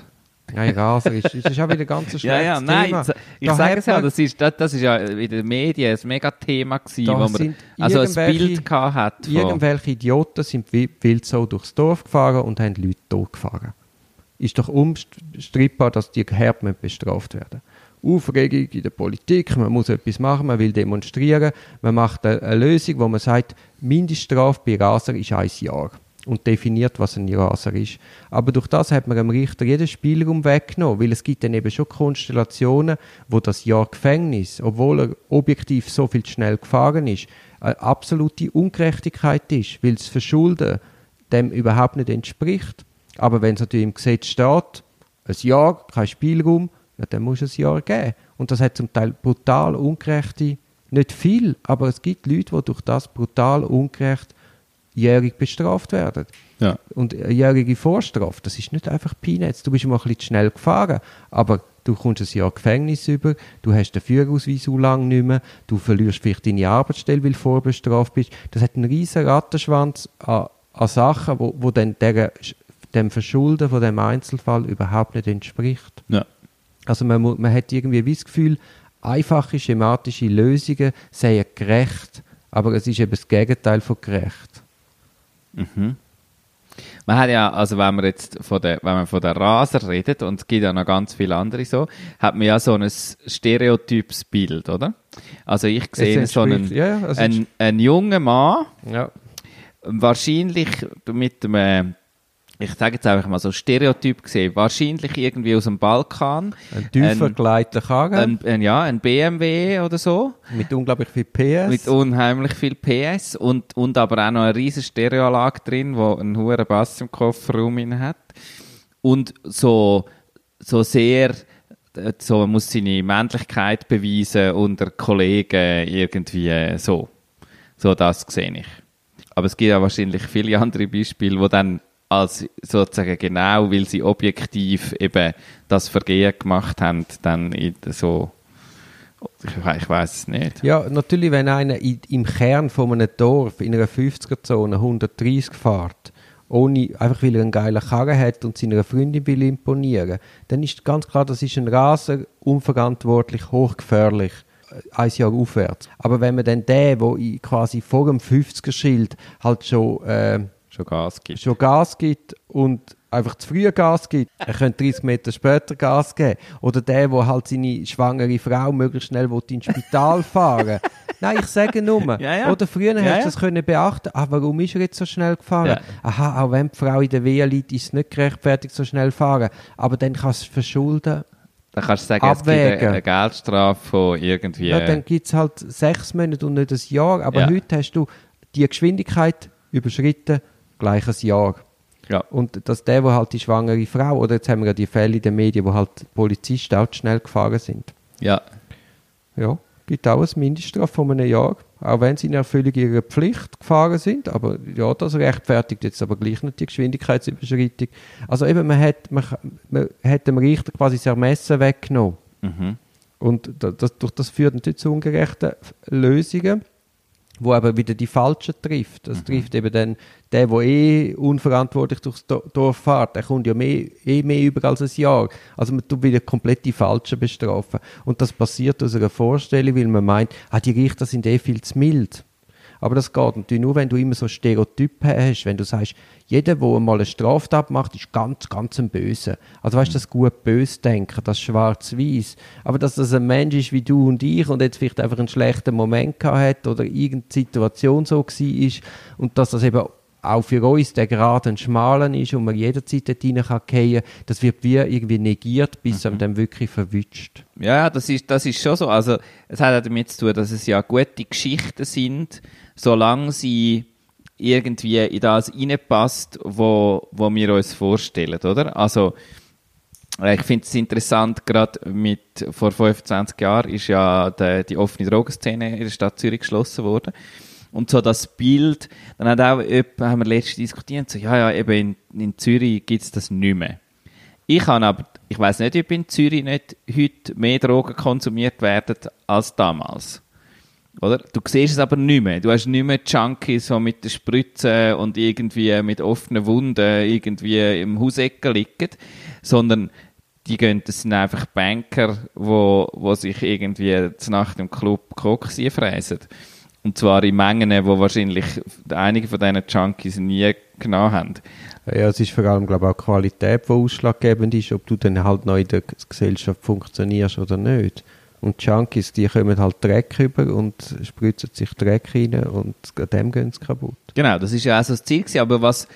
Nein, Raser ist, das ist auch wieder ganz ein [laughs] Ja, ja, schlechtes nein, Thema. ich Da sage es ja, das ist, das, das ist ja in den Medien ein Mega-Thema gewesen, wo man also ein Bild gehabt hat Irgendwelche Idioten sind wi- wild so durchs Dorf gefahren und haben Leute totgefahren. Ist doch unstreitbar, dass die hart bestraft werden. Aufregung in der Politik, man muss etwas machen, man will demonstrieren, man macht eine, Lösung, wo man sagt, Mindeststrafe bei Raser ist ein Jahr und definiert, was ein Raser ist. Aber durch das hat man dem Richter jeden Spielraum weggenommen, weil es gibt dann eben schon Konstellationen, wo das Jahr Gefängnis, obwohl er objektiv so viel schnell gefahren ist, eine absolute Ungerechtigkeit ist, weil das Verschulden dem überhaupt nicht entspricht. Aber wenn es natürlich im Gesetz steht, ein Jahr, kein Spielraum, ja, dann muss es ein Jahr geben. Und das hat zum Teil brutal ungerechte, nicht viel, aber es gibt Leute, die durch das brutal ungerecht jährig bestraft werden. Ja. Und eine jährige Vorstrafe, das ist nicht einfach Peanuts. Du bist mal ein bisschen schnell gefahren, aber du kommst ein Jahr Gefängnis über, du hast den Führerausweis so lange nicht mehr, du verlierst vielleicht deine Arbeitsstelle, weil du vorbestraft bist. Das hat einen riesen Rattenschwanz an, an Sachen, wo, wo dann der, dem Verschulden von dem Einzelfall überhaupt nicht entspricht. Ja. Also man, man hat irgendwie wie das Gefühl, einfache schematische Lösungen seien gerecht, aber es ist eben das Gegenteil von gerecht. Man hat ja, also wenn man jetzt von der, wenn man von der Raser redet, und es gibt ja noch ganz viele andere so, hat man ja so ein stereotypes Bild, oder? Also ich sehe so einen, ja, es einen, einen jungen Mann, Ja. wahrscheinlich mit einem, ich sage jetzt einfach mal so Stereotyp gesehen, wahrscheinlich irgendwie aus dem Balkan, Ein tiefer geleiteter Karren ja, ein BMW oder so, mit unglaublich viel PS. mit unheimlich viel PS und, und aber auch noch eine riesige Stereoanlage drin, wo einen hohen Bass im Kofferraum inne hat. Und so, so sehr, so man muss seine Männlichkeit beweisen unter Kollegen irgendwie so. So das sehe ich. Aber es gibt ja wahrscheinlich viele andere Beispiele, wo dann als sozusagen genau, weil sie objektiv eben das Vergehen gemacht haben, dann so, ich, ich weiß es nicht. ja, natürlich, wenn einer im Kern von einem Dorf in einer 50er-Zone 130 fährt, ohne, einfach weil er einen geilen Karren hat und seiner Freundin will imponieren, dann ist ganz klar, das ist ein Raser, unverantwortlich, hochgefährlich, äh, ein Jahr aufwärts. Aber wenn man dann den, der quasi vor dem 50er-Schild halt schon... Äh, Schon Gas gibt. schon Gas gibt und einfach zu früh Gas gibt, er könnte 30 Meter später Gas geben. Oder der, der halt seine schwangere Frau möglichst schnell ins Spital [laughs] fahren Nein, ich sage nur. [laughs] Ja, ja. Oder früher Ja, hast du das können beachten. Ah, warum ist er jetzt so schnell gefahren? Aha, auch wenn die Frau in der Wehe liegt, ist es nicht gerechtfertigt, so schnell fahren. Aber dann kannst du es verschulden. Dann kannst du sagen, es gibt Abwägen. eine, eine Geldstrafe von irgendwie. Ja, dann gibt es halt sechs Monate und nicht ein Jahr. Aber heute hast du die Geschwindigkeit überschritten, gleich ein Jahr. ja. Und dass der, wo halt die schwangere Frau, oder jetzt haben wir ja die Fälle in den Medien, wo halt Polizisten auch zu schnell gefahren sind. ja. Ja. gibt auch eine Mindeststrafe von einem Jahr, auch wenn sie in Erfüllung ihrer Pflicht gefahren sind. Aber ja, das rechtfertigt jetzt aber gleich nicht die Geschwindigkeitsüberschreitung. Also eben, man hat, man, man hat dem Richter quasi das Ermessen weggenommen. Mhm. Und da- das, durch das führt natürlich zu ungerechten Lösungen, wo aber wieder die Falschen trifft. Das trifft eben dann der, der eh unverantwortlich durchs Do- Dorf fährt, der kommt ja mehr, eh mehr über als ein Jahr. Also man tut wieder komplett die Falschen bestrafen. Und das passiert aus einer Vorstellung, weil man meint, ah, die Richter sind eh viel zu mild. Aber das geht natürlich nur, wenn du immer so Stereotypen hast, wenn du sagst, jeder, der einmal eine Straftat macht, ist ganz, ganz ein Böse. Also weißt du, das gut-böse denken, das schwarz-weiß. Aber dass das ein Mensch ist wie du und ich und jetzt vielleicht einfach einen schlechten Moment gehabt hat oder irgendeine Situation so war ist und dass das eben auch für uns der gerade ein schmalen ist und man jederzeit dort rein kann fallen, das wird wie irgendwie negiert, bis man dann wirklich verwünscht. Ja, das ist, das ist schon so. Also, es hat damit zu tun, dass es ja gute Geschichten sind, solange sie irgendwie in das reinpasst, wo, wo wir uns vorstellen, oder? Also, äh, ich finde es interessant, gerade mit, vor 25 Jahren ist ja die, die offene Drogenszene in der Stadt Zürich geschlossen worden. Und so das Bild, dann hat auch jemand, haben wir letztens diskutiert, so, ja, ja, eben in, in Zürich gibt es das nicht mehr. Ich habe aber, ich weiß nicht, ob in Zürich nicht heute mehr Drogen konsumiert werden als damals. Oder? Du siehst es aber nicht mehr. Du hast nicht mehr Junkies, die mit den Spritzen und irgendwie mit offenen Wunden irgendwie im Hausecken liegen, sondern die gehen, das sind einfach Banker, wo, wo sich irgendwie zur Nacht im Club Koks fräsen. Und zwar in Mengen, wo wahrscheinlich einige von diesen Junkies nie genommen haben. Ja, es ist vor allem, glaube ich, auch Qualität, die ausschlaggebend ist, ob du dann halt noch in der Gesellschaft funktionierst oder nicht. Und Junkies, die kommen halt Dreck über und spritzen sich Dreck rein und an dem gehen sie kaputt. Genau, das ist ja auch so das Ziel gewesen. Aber was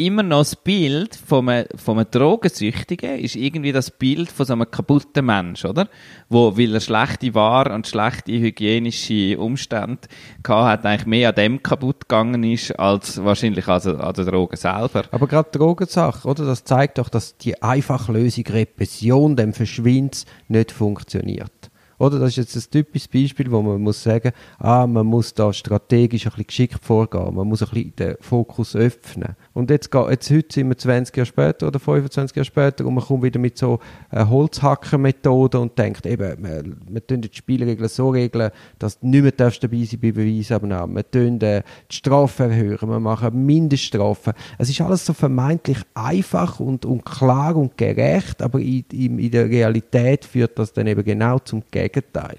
immer noch das Bild von einem, von einem Drogensüchtigen ist irgendwie das Bild von so einem kaputten Mensch, oder? Wo, weil er schlechte Ware und schlechte hygienische Umstände gehabt hat, eigentlich mehr an dem kaputt gegangen ist, als wahrscheinlich also an der Droge selber. Aber gerade Drogensache, oder? Das zeigt doch, dass die einfache Lösung Repression, dem Verschwinds, nicht funktioniert. Oder? Das ist jetzt ein typisches Beispiel, wo man muss sagen, ah, man muss da strategisch ein bisschen geschickt vorgehen. Man muss ein bisschen den Fokus öffnen. Und jetzt, jetzt heute sind wir 20 Jahre später oder 25 Jahre später und man kommt wieder mit so äh, Holzhacker-Methoden und denkt eben, wir, wir tun die Spielregeln so regeln, dass du nicht mehr dabei sein bei Beweisabnahme. Wir tun äh, die Strafe erhöhen, wir machen Mindeststrafen. Es ist alles so vermeintlich einfach und, und klar und gerecht, aber in, in, in der Realität führt das dann eben genau zum Gegenteil.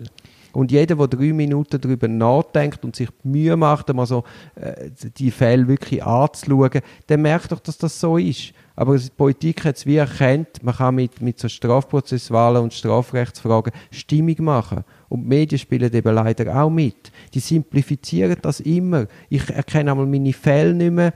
Und jeder, der drei Minuten darüber nachdenkt und sich die Mühe macht, einmal so äh, die Fälle wirklich anzuschauen, der merkt doch, dass das so ist. Aber die Politik hat es wie erkannt, man kann mit, mit so Strafprozesswahlen und Strafrechtsfragen Stimmung machen. Und die Medien spielen eben leider auch mit. Die simplifizieren das immer. Ich erkenne einmal meine Fälle nicht mehr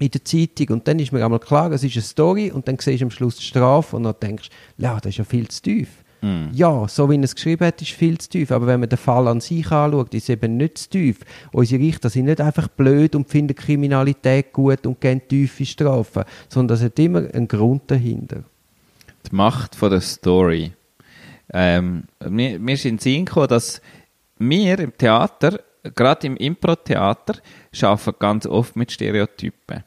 in der Zeitung und dann ist mir einmal klar, es ist eine Story und dann siehst du am Schluss die Strafe und dann denkst du, das ist ja viel zu tief. Ja, so wie er es geschrieben hat, ist viel zu tief. Aber wenn man den Fall an sich anschaut, ist es eben nicht zu tief. Unsere Richter sind nicht einfach blöd und finden Kriminalität gut und geben tiefe Strafen, sondern es hat immer einen Grund dahinter. die Macht von der Story. Ähm, mir, mir ist in den Sinn gekommen, dass wir im Theater, gerade im Impro-Theater, arbeiten ganz oft mit Stereotypen.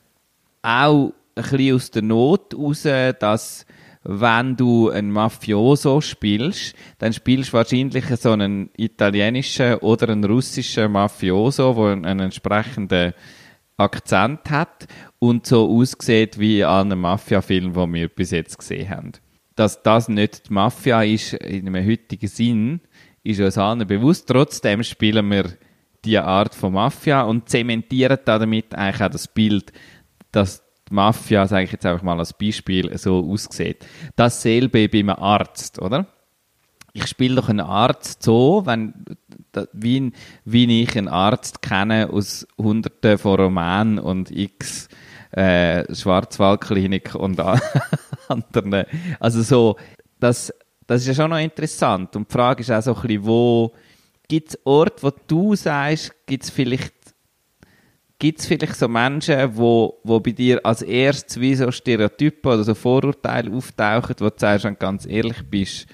Auch ein bisschen aus der Not heraus, dass wenn du einen Mafioso spielst, dann spielst du wahrscheinlich so einen italienischen oder einen russischen Mafioso, der einen, entsprechenden Akzent hat und so aussieht wie an einem Mafia-Film, den wir bis jetzt gesehen haben. Dass das nicht die Mafia ist in einem heutigen Sinn, ist uns allen bewusst. Trotzdem spielen wir diese Art von Mafia und zementieren damit eigentlich auch das Bild, dass die Mafia, sage ich jetzt einfach mal als Beispiel, so aussieht. Dasselbe bei einem Arzt, oder? ich spiele doch einen Arzt so, wenn, wie, wie ich einen Arzt kenne aus Hunderten von Romanen und x äh, Schwarzwaldklinik und [laughs] anderen. Also so, das, das ist ja schon noch interessant. Und die Frage ist auch so ein bisschen, wo gibt es Orte, wo du sagst, gibt es vielleicht Gibt es vielleicht so Menschen, wo, wo bei dir als erstes wie so Stereotypen oder so Vorurteile auftauchen, wo du sagst, wenn du ganz ehrlich bist,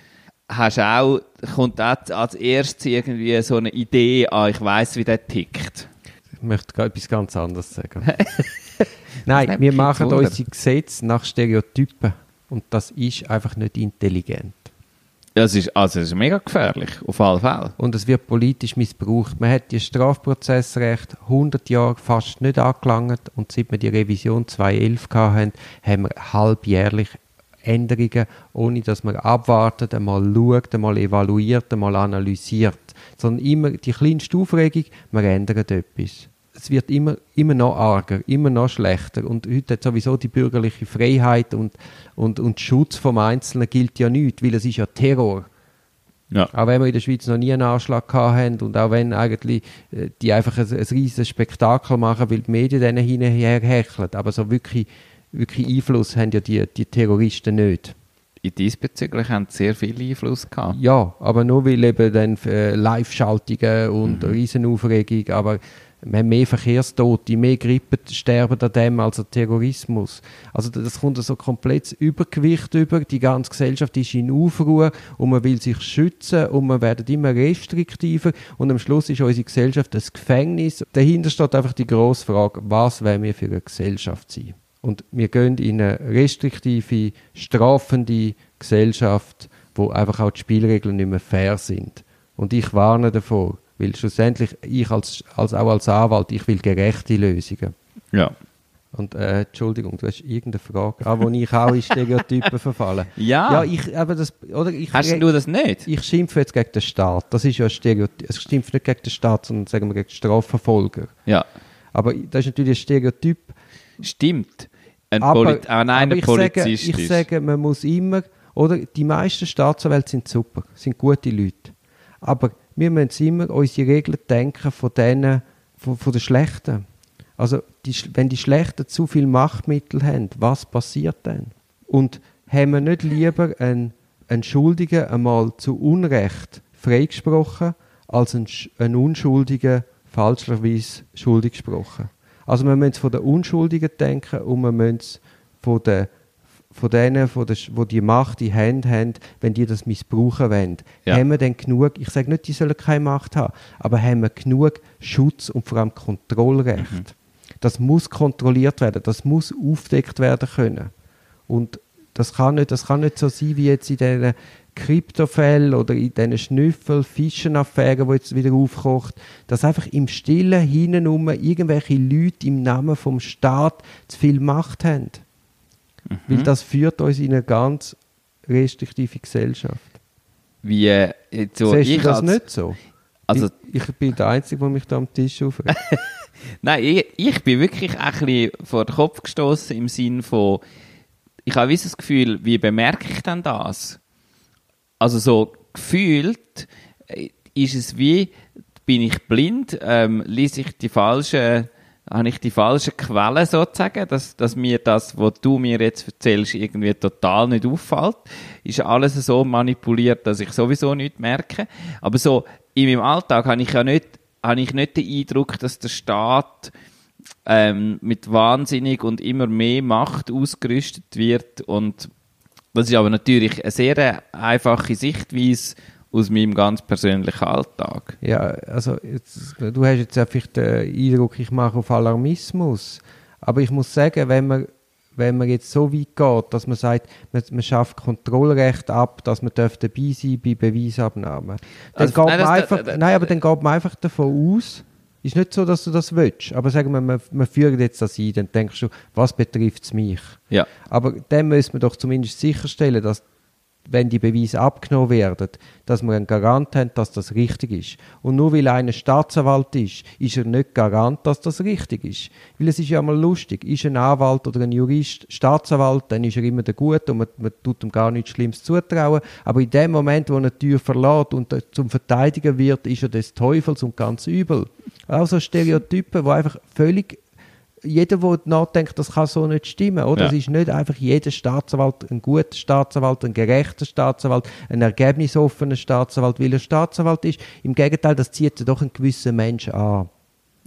hast du auch, kommt auch als erstes irgendwie so eine Idee an, ich weiss, wie der tickt. Ich möchte etwas ganz anderes sagen. [laughs] [laughs] Nein, wir machen unsere Gesetze nach Stereotypen. Und das ist einfach nicht intelligent. Das ist, also das ist mega gefährlich, auf alle Fälle. Und es wird politisch missbraucht. Man hat die Strafprozessrecht 100 Jahre fast nicht angelangt und seit wir die Revision 2011 hatten, haben wir halbjährlich Änderungen, ohne dass man abwartet, einmal schaut, einmal evaluiert, einmal analysiert. Sondern immer die kleinste Aufregung, wir ändern etwas. Es wird immer, immer noch arger, immer noch schlechter. Und heute hat sowieso die bürgerliche Freiheit und, und, und Schutz vom Einzelnen gilt ja nicht, weil es ist ja Terror. Ja. Auch wenn wir in der Schweiz noch nie einen Anschlag haben und auch wenn eigentlich äh, die einfach ein, ein riesiges Spektakel machen, weil die Medien denen hinterher hecheln. Aber so wirklich, wirklich Einfluss haben ja die, die Terroristen nicht. In diesbezüglich haben sie sehr viel Einfluss gehabt. Ja, aber nur weil eben dann äh, Live-Schaltungen und Riesenaufregung, aber wir haben mehr Verkehrstote, mehr Grippen sterben an dem als an Terrorismus. Also das kommt so komplettes Übergewicht über, die ganze Gesellschaft ist in Aufruhr und man will sich schützen und man wird immer restriktiver und am Schluss ist unsere Gesellschaft ein Gefängnis. Dahinter steht einfach die grosse Frage, was wollen wir für eine Gesellschaft sein? Und wir gehen in eine restriktive, strafende Gesellschaft, wo einfach auch die Spielregeln nicht mehr fair sind. Und ich warne davor, weil schlussendlich ich als, als auch als Anwalt, ich will gerechte Lösungen. Ja. Und äh, Entschuldigung, du hast irgendeine Frage, ah, wo ich auch in Stereotypen [laughs] verfalle. Ja. Ja, ich, aber das, oder ich, Hast du das nicht? ich schimpfe jetzt gegen den Staat. Das ist ja ein Stereotyp. Also ich schimpfe nicht gegen den Staat, sondern sagen wir gegen die Strafverfolger. Ja. Aber das ist natürlich ein Stereotyp, Stimmt. Ein aber, Poli auch nein, aber ein ich sage, Polizist ich sage, man muss immer, oder die meisten Staatsanwälte sind super, sind gute Leute. Aber wir müssen immer unsere Regeln denken von denen, von, von den Schlechten. Also, die, wenn die Schlechten zu viel Machtmittel haben, was passiert dann? Und haben wir nicht lieber einen, einen Schuldigen einmal zu Unrecht freigesprochen, als einen, einen Unschuldigen falscherweise schuldig gesprochen? Also wir müssen von den Unschuldigen denken und wir müssen von den von denen, von der, wo die Macht in Hand haben, wenn die das missbrauchen wollen, Ja. haben wir dann genug, ich sage nicht, die sollen keine Macht haben, aber haben wir genug Schutz und vor allem Kontrollrecht. Mhm. Das muss kontrolliert werden, das muss aufdeckt werden können. Und das kann nicht, das kann nicht so sein wie jetzt in diesen Kryptofällen oder in diesen Schnüffel, Fischenaffären, die jetzt wieder aufkocht, dass einfach im Stillen hintenrum irgendwelche Leute im Namen vom Staat zu viel Macht haben. Weil das führt uns in eine ganz restriktive Gesellschaft. Wie äh, so Siehst du ich das als, nicht so? Also, ich, ich bin der Einzige, der mich da am Tisch aufregt. [laughs] Nein, ich, ich bin wirklich ein bisschen vor den Kopf gestoßen im Sinn von, ich habe das Gefühl, wie bemerke ich denn das? Also so gefühlt äh, ist es wie, bin ich blind, ähm, lese ich die falschen, habe ich die falschen Quellen sozusagen, dass, dass mir das, was du mir jetzt erzählst, irgendwie total nicht auffällt. Ist alles so manipuliert, dass ich sowieso nicht merke. Aber so in meinem Alltag habe ich ja nicht, habe ich nicht den Eindruck, dass der Staat ähm, mit wahnsinnig und immer mehr Macht ausgerüstet wird und das ist aber natürlich eine sehr einfache Sichtweise aus meinem ganz persönlichen Alltag. Ja, also jetzt, du hast jetzt einfach den Eindruck, ich mache auf Alarmismus. Aber ich muss sagen, wenn man, wenn man jetzt so weit geht, dass man sagt, man, man schafft Kontrollrecht ab, dass man darf dabei sein bei Beweisabnahmen, dann Also, geht nein, man das- einfach, da- da- nein, aber dann geht man einfach davon aus, ist nicht so, dass du das willst, aber sagen wir, man, man führt jetzt das ein, dann denkst du, was betrifft es mich? Ja. Aber dann müssen wir doch zumindest sicherstellen, dass, wenn die Beweise abgenommen werden, dass wir einen Garant haben, dass das richtig ist. Und nur weil einer Staatsanwalt ist, ist er nicht Garant, dass das richtig ist. Weil es ist ja mal lustig, ist ein Anwalt oder ein Jurist Staatsanwalt, dann ist er immer der Gute und man, man tut ihm gar nichts Schlimmes zutrauen. Aber in dem Moment, wo er die Tür verlässt und äh, zum Verteidiger wird, ist er des Teufels und ganz übel. Also Stereotypen, die einfach völlig jeder, der nachdenkt, das kann so nicht stimmen, oder? Ja. Es ist nicht einfach jeder Staatsanwalt ein guter Staatsanwalt, ein gerechter Staatsanwalt, ein ergebnisoffener Staatsanwalt, weil er Staatsanwalt ist. Im Gegenteil, das zieht ja doch einen gewissen Mensch an.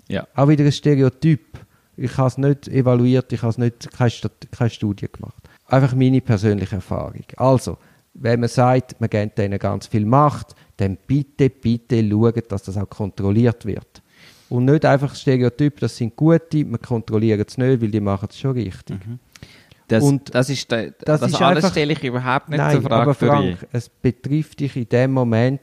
Ja. Auch wieder ein Stereotyp. Ich habe es nicht evaluiert, ich habe nicht, keine, keine Studie gemacht. Einfach meine persönliche Erfahrung. Also, wenn man sagt, man gibt denen ganz viel Macht, dann bitte, bitte schauen, dass das auch kontrolliert wird. Und nicht einfach Stereotyp, das sind Gute, wir kontrollieren es nicht, weil die machen es schon richtig. Das, Und das ist, de, das das, ist alles einfach- stelle ich überhaupt nicht Nein, zur Frage aber Frank, dich. es betrifft dich in dem Moment,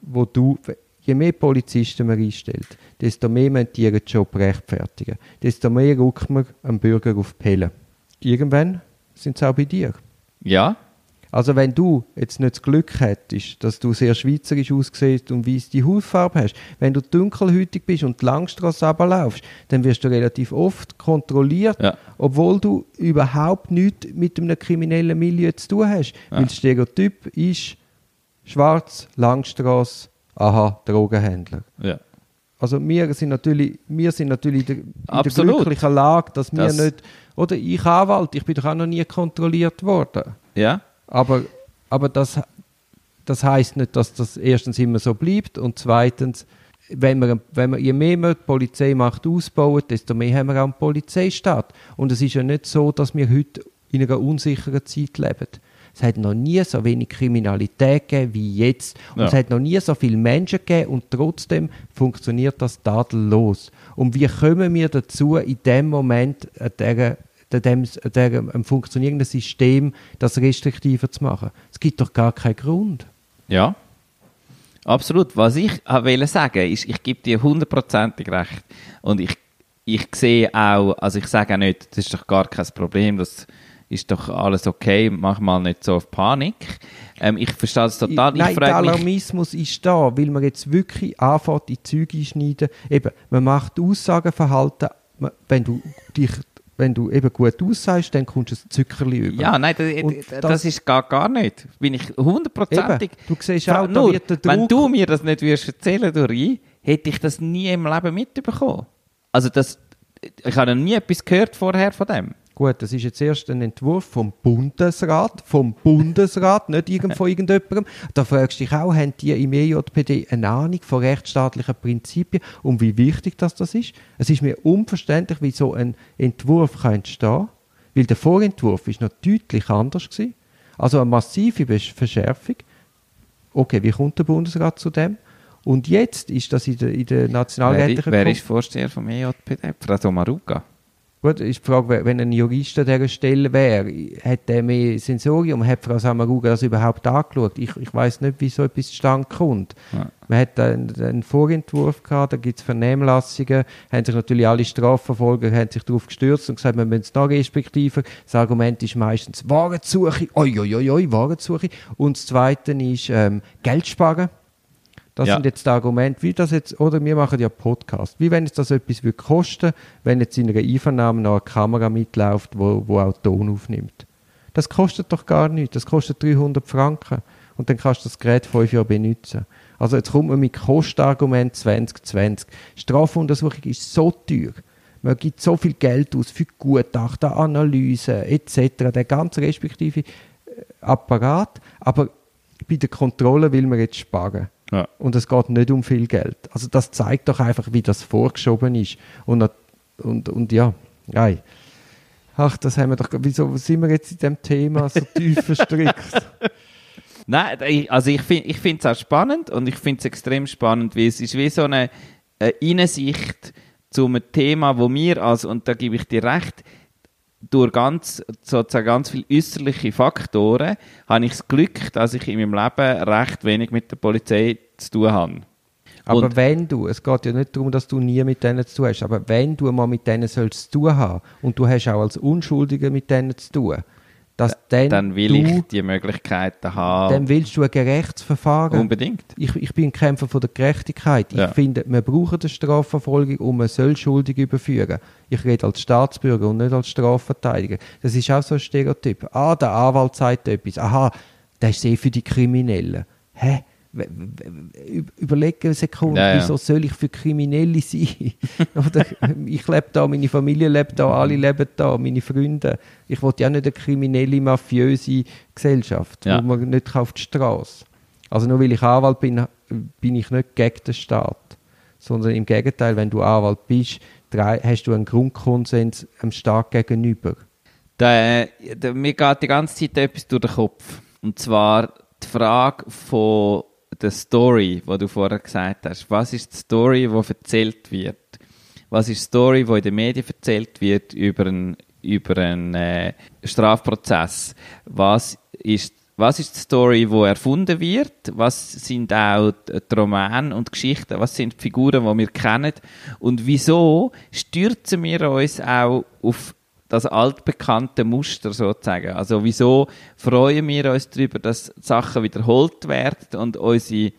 wo du, je mehr Polizisten man einstellt, desto mehr müssen die ihren Job rechtfertigen. Desto mehr rückt man am Bürger auf die Pelle. Irgendwann sind sie auch bei dir. Ja, Also wenn du jetzt nicht das Glück hättest, dass du sehr schweizerisch aussiehst und weiss die Hautfarbe hast, wenn du dunkelhütig bist und die Langstrasse runterlaufst, dann wirst du relativ oft kontrolliert, Ja. obwohl du überhaupt nichts mit einem kriminellen Milieu zu tun hast. Weil das Stereotyp ist schwarz, Langstrasse, aha, Drogenhändler. ja. Also wir sind natürlich, wir sind natürlich in der, in der glücklichen Lage, dass wir Das- nicht, oder ich Anwalt, ich bin doch auch noch nie kontrolliert worden. Ja, Aber, aber das, das heißt nicht, dass das erstens immer so bleibt und zweitens, wenn wir, wenn wir, je mehr wir die Polizeimacht ausbauen, desto mehr haben wir auch einen Polizeistaat. Und es ist ja nicht so, dass wir heute in einer unsicheren Zeit leben. Es hat noch nie so wenig Kriminalität gegeben wie jetzt. Und Ja. es hat noch nie so viele Menschen gegeben und trotzdem funktioniert das tadellos. Und wie kommen wir dazu, in dem Moment an dieser, dem, einem funktionierenden System das restriktiver zu machen? Es gibt doch gar keinen Grund. ja. Absolut. Was ich wollte sagen, ist, ich gebe dir hundertprozentig recht. Und ich, ich sehe auch, also ich sage auch nicht, das ist doch gar kein Problem, das ist doch alles okay, mach mal nicht so auf Panik. Ähm, ich verstehe das total. Nein, ich der frage mich, Alarmismus ist da, weil man jetzt wirklich anfängt, die Züge einschneiden. Eben, man macht Aussagenverhalten, wenn du dich wenn du eben gut aussagst, dann kommst du ein Zückerli über. Ja, nein, das, das, das- ist gar, gar nicht. Bin ich hundertprozentig. Du siehst auch, nur, wenn du mir das nicht würdest erzählen, Dori, hätte ich das nie im Leben mitbekommen. Also das, ich habe noch nie etwas gehört vorher von dem. Gut, das ist jetzt erst ein Entwurf vom Bundesrat, vom Bundesrat, nicht irgend von irgendjemandem. Da fragst du dich auch, haben die im EJPD eine Ahnung von rechtsstaatlichen Prinzipien und wie wichtig das, das ist? Es ist mir unverständlich, wie so ein Entwurf kann entstehen weil der Vorentwurf ist noch deutlich anders gewesen. Also eine massive Verschärfung. Okay, wie kommt der Bundesrat zu dem? Und jetzt ist das in der, in der Wer, nationalrätlichen wer Kon- ist Vorsteher vom EJPD? Frau Somaruga. Gut, die Frage, wenn ein Jurist an dieser Stelle wäre, hat der mehr Sensorium? Hat Frau Samaruga das überhaupt angeschaut? Ich, ich weiß nicht, wie so etwas zustande kommt. Ja. Man hat einen, einen Vorentwurf gehabt, da gibt es Vernehmlassungen, haben sich natürlich alle Strafverfolger haben sich darauf gestürzt und gesagt, wir müssen es da respektiver. Das Argument ist meistens Warensuche, oi, oi, oi, oi, Warensuche. Und das Zweite ist ähm, Geld sparen. Das Ja. sind jetzt die Argumente, wie das jetzt, oder wir machen ja Podcast. Wie wenn es das etwas würde kosten, wenn jetzt in einer Einvernahme noch eine Kamera mitläuft, wo, wo auch Ton aufnimmt. Das kostet doch gar nichts. Das kostet 300 Franken. Und dann kannst du das Gerät fünf Jahre benutzen. Also jetzt kommt man mit Kostenargument 2020. Strafuntersuchung ist so teuer. Man gibt so viel Geld aus für Gutachten, Analysen etc. Der ganze respektive äh, Apparat. Aber bei der Kontrolle will man jetzt sparen. Ja. Und es geht nicht um viel Geld. Also das zeigt doch einfach, wie das vorgeschoben ist. Und, und, und ja, nein. Ach, das haben wir doch. Wieso sind wir jetzt in dem Thema so [laughs] tief verstrickt? Nein, ich- also ich finde ich es auch spannend und ich finde es extrem spannend, weil es ist wie so eine, eine Innensicht zu einem Thema, wo wir, also, und da gebe ich dir recht, durch ganz, sozusagen ganz viele äußerliche Faktoren habe ich das Glück, dass ich in meinem Leben recht wenig mit der Polizei zu tun habe. Aber Und- wenn du, es geht ja nicht darum, dass du nie mit denen zu tun hast, aber wenn du mal mit denen sollst zu tun haben und du hast auch als Unschuldiger mit denen zu tun, dass dann, Dann will du, ich die Möglichkeiten haben. dann willst du ein gerechtes Verfahren. Unbedingt. Ich, ich bin ein Kämpfer von der Gerechtigkeit. Ich Ja. finde, wir brauchen eine Strafverfolgung und man soll schuldig überführen. Ich rede als Staatsbürger und nicht als Strafverteidiger. Das ist auch so ein Stereotyp. Ah, der Anwalt sagt etwas. Aha, der ist eh für die Kriminellen. Hä? W- w- w- Überlege eine Sekunde, Ja, ja. wieso soll ich für Kriminelle sein? [laughs] Oder, ich lebe da, meine Familie lebt da, alle leben da, meine Freunde. Ich will ja nicht eine kriminelle, mafiöse Gesellschaft, Ja. wo man nicht auf die Straße. Also nur weil ich Anwalt bin, bin ich nicht gegen den Staat. Sondern im Gegenteil, wenn du Anwalt bist, hast du einen Grundkonsens am Staat gegenüber. Da, da, mir geht die ganze Zeit etwas durch den Kopf. Und zwar die Frage von der Story, die du vorher gesagt hast. Was ist die Story, die erzählt wird? Was ist die Story, die in den Medien erzählt wird über einen, über einen äh, Strafprozess? Was ist was ist die Story, die erfunden wird? Was sind auch die Romane und Geschichten? Was sind die Figuren, die wir kennen? Und wieso stürzen wir uns auch auf das altbekannte Muster sozusagen? Also wieso freuen wir uns darüber, dass Sachen wiederholt werden und unsere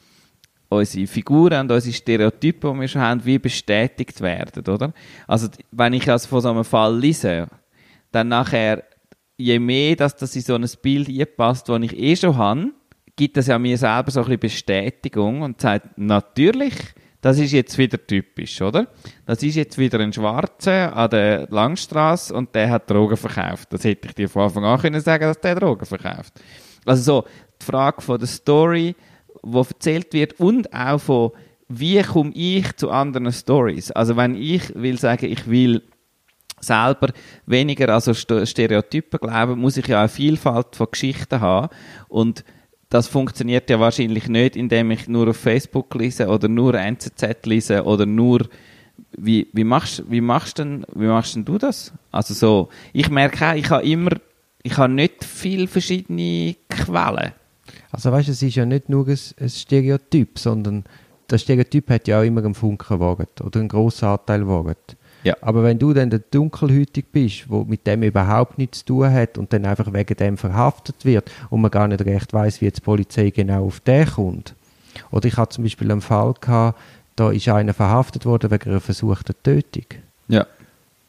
unsere Figuren und unsere Stereotypen, die wir schon haben, wie bestätigt werden, oder? Also, wenn ich also von so einem Fall lese, dann nachher je mehr dass das in so ein Bild einpasst, das ich eh schon habe, gibt das ja mir selber so ein bisschen Bestätigung und sagt, natürlich, das ist jetzt wieder typisch, oder? Das ist jetzt wieder ein Schwarzer an der Langstrasse und der hat Drogen verkauft. Das hätte ich dir von Anfang an können sagen, dass der Drogen verkauft. Also so, die Frage von der Story, die erzählt wird und auch von, wie komme ich zu anderen Stories? Also wenn ich will sagen, ich will selber weniger also Stereotypen glauben, muss ich ja eine Vielfalt von Geschichten haben und das funktioniert ja wahrscheinlich nicht, indem ich nur auf Facebook lese oder nur NZZ lese oder nur wie, wie machst wie machst denn wie machst denn du das? Also so, ich merke auch, ich habe immer ich habe nicht viele verschiedene Quellen. Also weißt, es ist ja nicht nur ein, ein Stereotyp, sondern das Stereotyp hat ja auch immer einen Funken gewagt oder einen grossen Anteil gewagt. Ja. Aber wenn du dann der Dunkelhütig bist, wo mit dem überhaupt nichts zu tun hat und dann einfach wegen dem verhaftet wird und man gar nicht recht weiß, wie jetzt die Polizei genau auf den kommt. Oder ich hatte zum Beispiel einen Fall gehabt, da ist einer verhaftet worden wegen einer versuchten Tötung. Ja.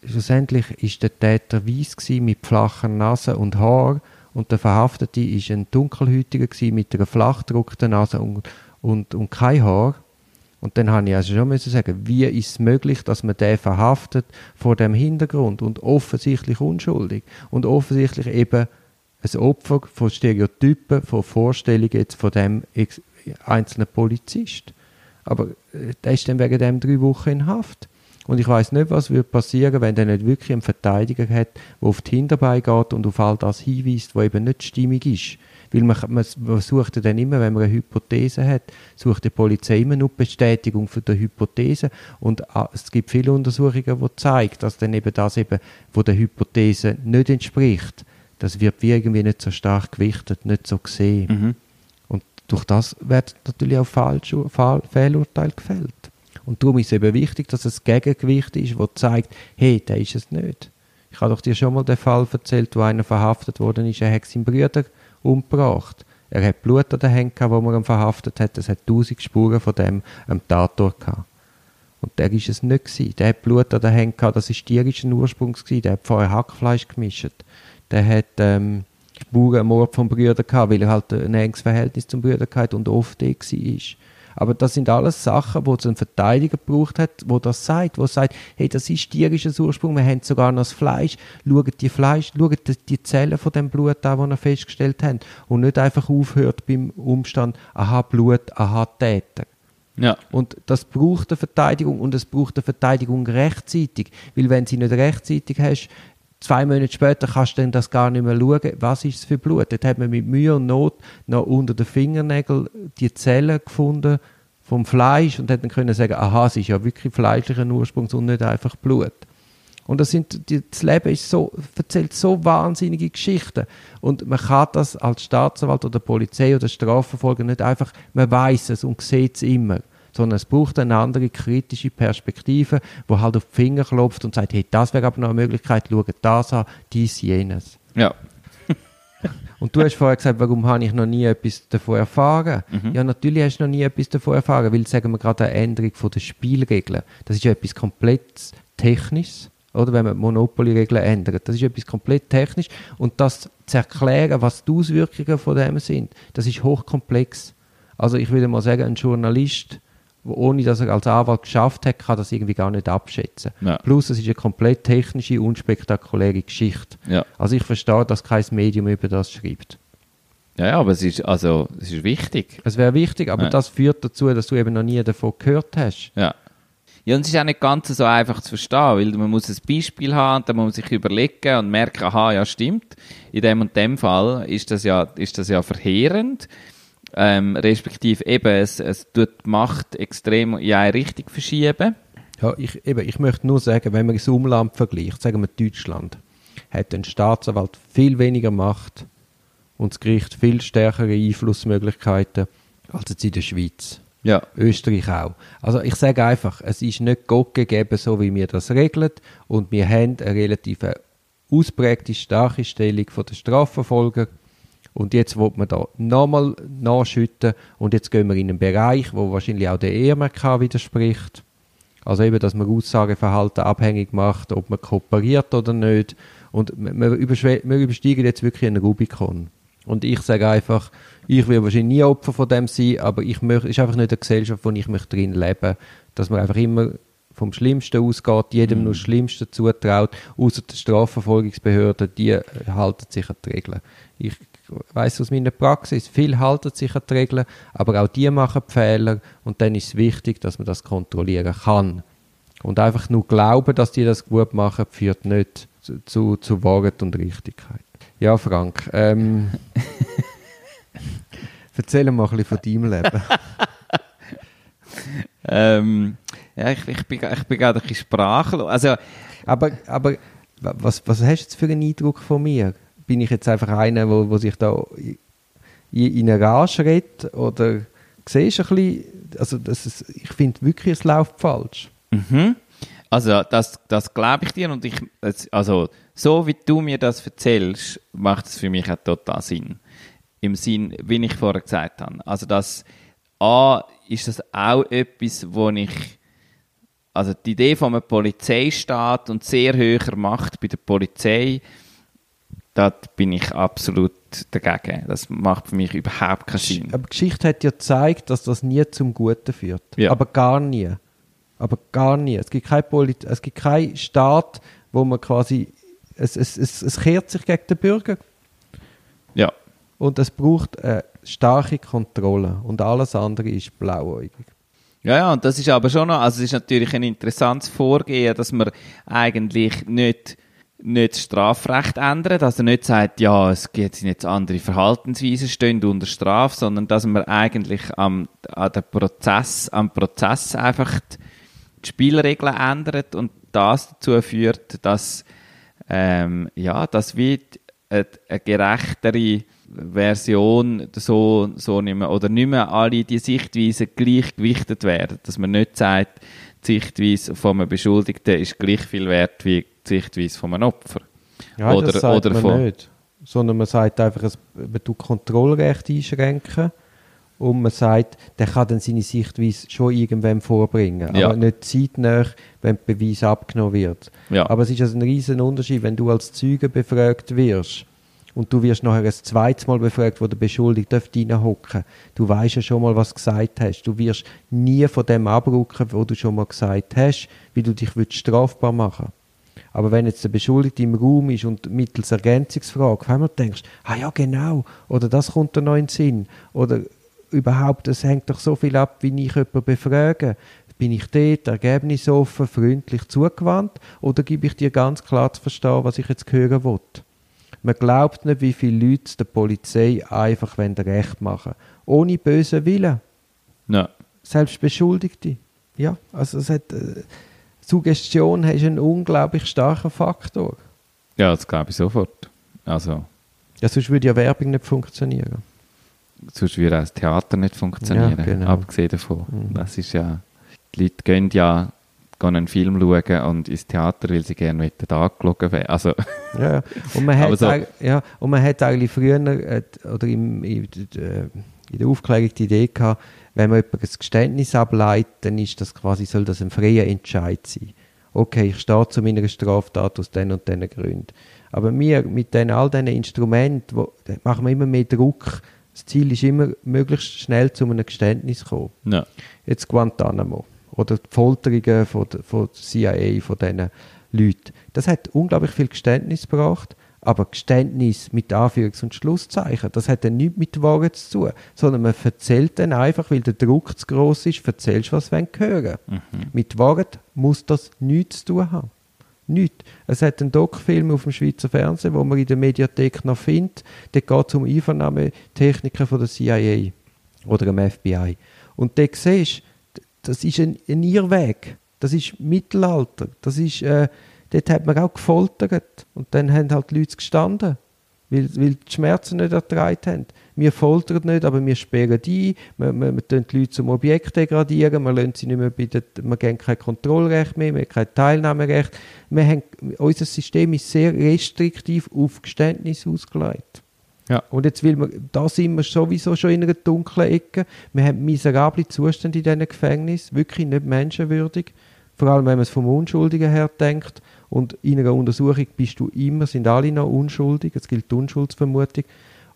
Schlussendlich ist der Täter weiß mit flacher Nase und Haar und der Verhaftete ist ein Dunkelhütiger mit einer flachdruckten Nase und, und, und kein Haar. Und dann habe ich also schon müssen sagen, wie ist es möglich, dass man den verhaftet vor dem Hintergrund und offensichtlich unschuldig und offensichtlich eben ein Opfer von Stereotypen, von Vorstellungen jetzt von dem einzelnen Polizist. Aber äh, der ist dann wegen dem drei Wochen in Haft. Und ich weiß nicht, was würde passieren, wenn der nicht wirklich einen Verteidiger hat, der auf die Hinterbeine geht und auf all das hinweist, was eben nicht stimmig ist. Weil man, man, sucht dann immer, wenn man eine Hypothese hat, sucht die Polizei immer nur Bestätigung für die Hypothese. Und ah, es gibt viele Untersuchungen, die zeigen, dass dann eben das eben, wo der Hypothese nicht entspricht, das wird wie irgendwie nicht so stark gewichtet, nicht so gesehen. Mhm. Und durch das wird natürlich auch falsch, Fehlurteil gefällt. Und darum ist es eben wichtig, dass es Gegengewicht ist, das zeigt, hey, der ist es nicht. Ich habe doch dir schon mal den Fall erzählt, wo einer verhaftet worden ist, er hat seinen Bruder umgebracht. Er hat Blut an den Händen wo man ihn verhaftet hat. Es hat tausend Spuren von dem am Tatort gehabt. Und der ist es nicht gewesen. Der hat Blut an den Händen gehabt, das ist tierischen Ursprungs gewesen. Der hat vorher Hackfleisch gemischt. Der hat, ähm, Mord vom Brüder gehabt, weil er halt ein enges Verhältnis zum Brüder hatte und oft der war. Aber das sind alles Sachen, wo es einen Verteidiger gebraucht hat, wo das sagt, wo sagt, hey, das ist tierischer Ursprung, wir haben sogar noch das Fleisch, schaut die Fleisch, schaut die Zellen von dem Blut an, die wir festgestellt haben und nicht einfach aufhört beim Umstand, aha, Blut, aha, Täter. Ja. Und das braucht eine Verteidigung und es braucht eine Verteidigung rechtzeitig. Weil wenn sie nicht rechtzeitig hast, zwei Monate später kannst du dann das gar nicht mehr schauen, was ist es für Blut. Dort hat man mit Mühe und Not noch unter den Fingernägeln die Zellen gefunden vom Fleisch und hat dann können sagen, aha, es ist ja wirklich fleischlicher Ursprungs und nicht einfach Blut. Und das, sind, das Leben ist so, erzählt so wahnsinnige Geschichten. Und man kann das als Staatsanwalt oder Polizei oder Strafverfolger nicht einfach, man weiß es und sieht es immer sondern es braucht eine andere kritische Perspektive, wo halt auf die Finger klopft und sagt, hey, das wäre aber noch eine Möglichkeit, schau das an, dies, jenes. Ja. [laughs] Und du hast vorher gesagt, warum habe ich noch nie etwas davon erfahren? Mhm. Ja, natürlich hast du noch nie etwas davon erfahren, weil, sagen wir gerade, eine Änderung der Spielregeln, das ist ja etwas komplett Technisches, oder, wenn man Monopoly-Regeln ändert. Das ist etwas komplett technisch und das zu erklären, was die Auswirkungen von dem sind, das ist hochkomplex. Also ich würde mal sagen, ein Journalist ohne dass er als Anwalt geschafft hat, kann das irgendwie gar nicht abschätzen. Ja. Plus, es ist eine komplett technische, unspektakuläre Geschichte. Ja. Also ich verstehe, dass kein Medium über das schreibt. Ja, ja aber es ist, also, es ist wichtig. Es wäre wichtig, aber ja. das führt dazu, dass du eben noch nie davon gehört hast. Ja. Ja, und es ist auch nicht ganz so einfach zu verstehen, weil man muss ein Beispiel haben, dann muss man sich überlegen und merken, aha, ja, stimmt. In dem und dem Fall ist das ja, ist das ja verheerend. Ähm, respektive eben, es, es tut die Macht extrem in eine Richtung verschieben. Ja, ich, eben, ich möchte nur sagen, wenn man das Umland vergleicht, sagen wir Deutschland, hat ein Staatsanwalt viel weniger Macht und das Gericht viel stärkere Einflussmöglichkeiten als jetzt in der Schweiz. Ja. Österreich auch. Also ich sage einfach, es ist nicht Gott gegeben, so wie wir das regeln und wir haben eine relativ ausprägte, starke Stellung von der Strafverfolger und jetzt wird man da nochmal nachschütten und jetzt gehen wir in einen Bereich, wo wahrscheinlich auch der EMRK widerspricht. Also eben, dass man Aussageverhalten abhängig macht, ob man kooperiert oder nicht. Und wir, wir übersteigen jetzt wirklich einen Rubikon. Und ich sage einfach, ich will wahrscheinlich nie Opfer von dem sein, aber ich möchte, ist einfach nicht eine Gesellschaft, wo ich möchte drin leben dass man einfach immer vom Schlimmsten ausgeht, jedem Mhm. nur das Schlimmste zutraut, außer die Strafverfolgungsbehörden, die halten sich an die Regeln. Ich weiß aus meiner Praxis, viele halten sich an die Regeln, aber auch die machen Fehler und dann ist es wichtig, dass man das kontrollieren kann. Und einfach nur glauben, dass die das gut machen, führt nicht zu, zu, zu Wahrheit und Richtigkeit. Ja, Frank, ähm, [laughs] erzähl mal ein bisschen von deinem Leben. [laughs] Ähm, ja, ich, ich, bin, ich bin gerade ein bisschen sprachlos. Also, Aber, aber wa- was, was hast du jetzt für einen Eindruck von mir? Bin ich jetzt einfach einer, wo, wo sich da in, in eine Rage redet? Oder siehst du ein bisschen, also das ist, ich finde wirklich, es läuft falsch. Mhm. Also, das, das glaube ich dir und ich, also, so wie du mir das erzählst, macht es für mich auch total Sinn. Im Sinn, wie ich vorher gesagt habe. Also, das, A, ist das auch etwas, wo ich, also die Idee von einem Polizeistaat und sehr höherer Macht bei der Polizei, da bin ich absolut dagegen. Das macht für mich überhaupt keinen Sinn. Aber die Geschichte hat ja gezeigt, dass das nie zum Guten führt. Ja. Aber gar nie. Aber gar nie. Es gibt keinen Polit es gibt keinen Staat, wo man quasi, es, es, es, es kehrt sich gegen den Bürger. Ja. Und es braucht eine starke Kontrolle. Und alles andere ist blauäugig. Ja, ja, und das ist aber schon noch, also es ist natürlich ein interessantes Vorgehen, dass man eigentlich nicht, nicht das Strafrecht ändert, also nicht sagt, ja, es gibt jetzt andere Verhaltensweisen stehen unter Strafe, sondern dass man eigentlich am, an der Prozess, am Prozess einfach die, Spielregeln ändert und das dazu führt, dass, ähm, ja, dass wie eine, eine gerechtere Version so, so nicht mehr, oder nicht mehr alle die Sichtweisen gleich gewichtet werden. Dass man nicht sagt, die Sichtweise von einem Beschuldigten ist gleich viel wert wie die Sichtweise von einem Opfer. Ja, oder, das sagt oder man von, nicht. Sondern man sagt einfach, es, man tut Kontrollrecht einschränken und man sagt, der kann dann seine Sichtweise schon irgendwann vorbringen, Ja. aber nicht zeitnah, wenn der Beweis abgenommen wird. Ja. Aber es ist also ein riesen Unterschied, wenn du als Zeuge befragt wirst und du wirst nachher ein zweites Mal befragt, wo der Beschuldigte reinhocken Du weißt ja schon mal, was du gesagt hast. Du wirst nie von dem abrücken, wo du schon mal gesagt hast, wie du dich willst strafbar machen aber wenn jetzt der Beschuldigte im Raum ist und mittels Ergänzungsfrage auf einmal denkst, ah ja genau, oder das kommt dir noch in den Sinn, oder überhaupt, es hängt doch so viel ab, wie ich jemanden befrage. Bin ich dort, ergebnisoffen, freundlich zugewandt, oder gebe ich dir ganz klar zu verstehen, was ich jetzt hören will? Man glaubt nicht, wie viele Leute der Polizei einfach Recht machen Ohne bösen Willen. ja. Selbst Beschuldigte. Ja, also es hat... Äh, Suggestion ist ein unglaublich starker Faktor. ja, das glaube ich sofort. Also, Ja, sonst würde ja Werbung nicht funktionieren. sonst würde auch das Theater nicht funktionieren, Ja, genau. abgesehen davon. Mhm. Das ist ja, die Leute gehen ja gehen einen Film schauen und ins Theater, weil sie gerne möchten angeschaut werden. Also, [laughs] [laughs] Ja, und man hat, so- ja, und man hat eigentlich früher äh, oder im, in, äh, in der Aufklärung die Idee gehabt, wenn man jemand ein Geständnis ableitet, dann ist das quasi, soll das ein freier Entscheid sein. Okay, ich stehe zu meiner Straftat aus den und den Gründen. Aber wir, mit den, all diesen Instrumenten, wo, machen wir immer mehr Druck. Das Ziel ist immer, möglichst schnell zu einem Geständnis zu kommen. ja. Jetzt Guantanamo oder die Folterungen von von CIA, von diesen Leuten. Das hat unglaublich viel Geständnis gebracht, Aber Geständnis mit Anführungs- und Schlusszeichen, das hat dann nichts mit Wahren zu tun, sondern man erzählt dann einfach, weil der Druck zu gross ist, erzählst was du hören mhm. Mit Wahrheit muss das nichts zu tun haben. Nichts. Es hat einen Doc-Film auf dem Schweizer Fernsehen, wo man in der Mediathek noch findet. Der geht um Einvernahmetechniken von der CIA oder dem FBI. Und dort siehst du, das ist ein, ein Irrweg. Das ist Mittelalter. Das ist, äh, dort hat man auch gefoltert. Und dann haben halt die Leute gestanden, weil, weil die Schmerzen nicht ertragen haben. Wir foltern nicht, aber wir sperren die ein. Wir, wir, wir die Leute zum Objekt degradieren. Wir lassen sie nicht mehr bei der, wir geben kein Kontrollrecht mehr, wir haben kein Teilnahmerecht. Wir haben, unser System ist sehr restriktiv auf Geständnis ausgelegt. Ja. Und jetzt will man, da sind wir sowieso schon in einer dunklen Ecke. Wir haben miserable Zustände in diesen Gefängnissen, wirklich nicht menschenwürdig. Vor allem, wenn man es vom Unschuldigen her denkt. Und in einer Untersuchung bist du immer, sind alle noch unschuldig. Es gilt die Unschuldsvermutung.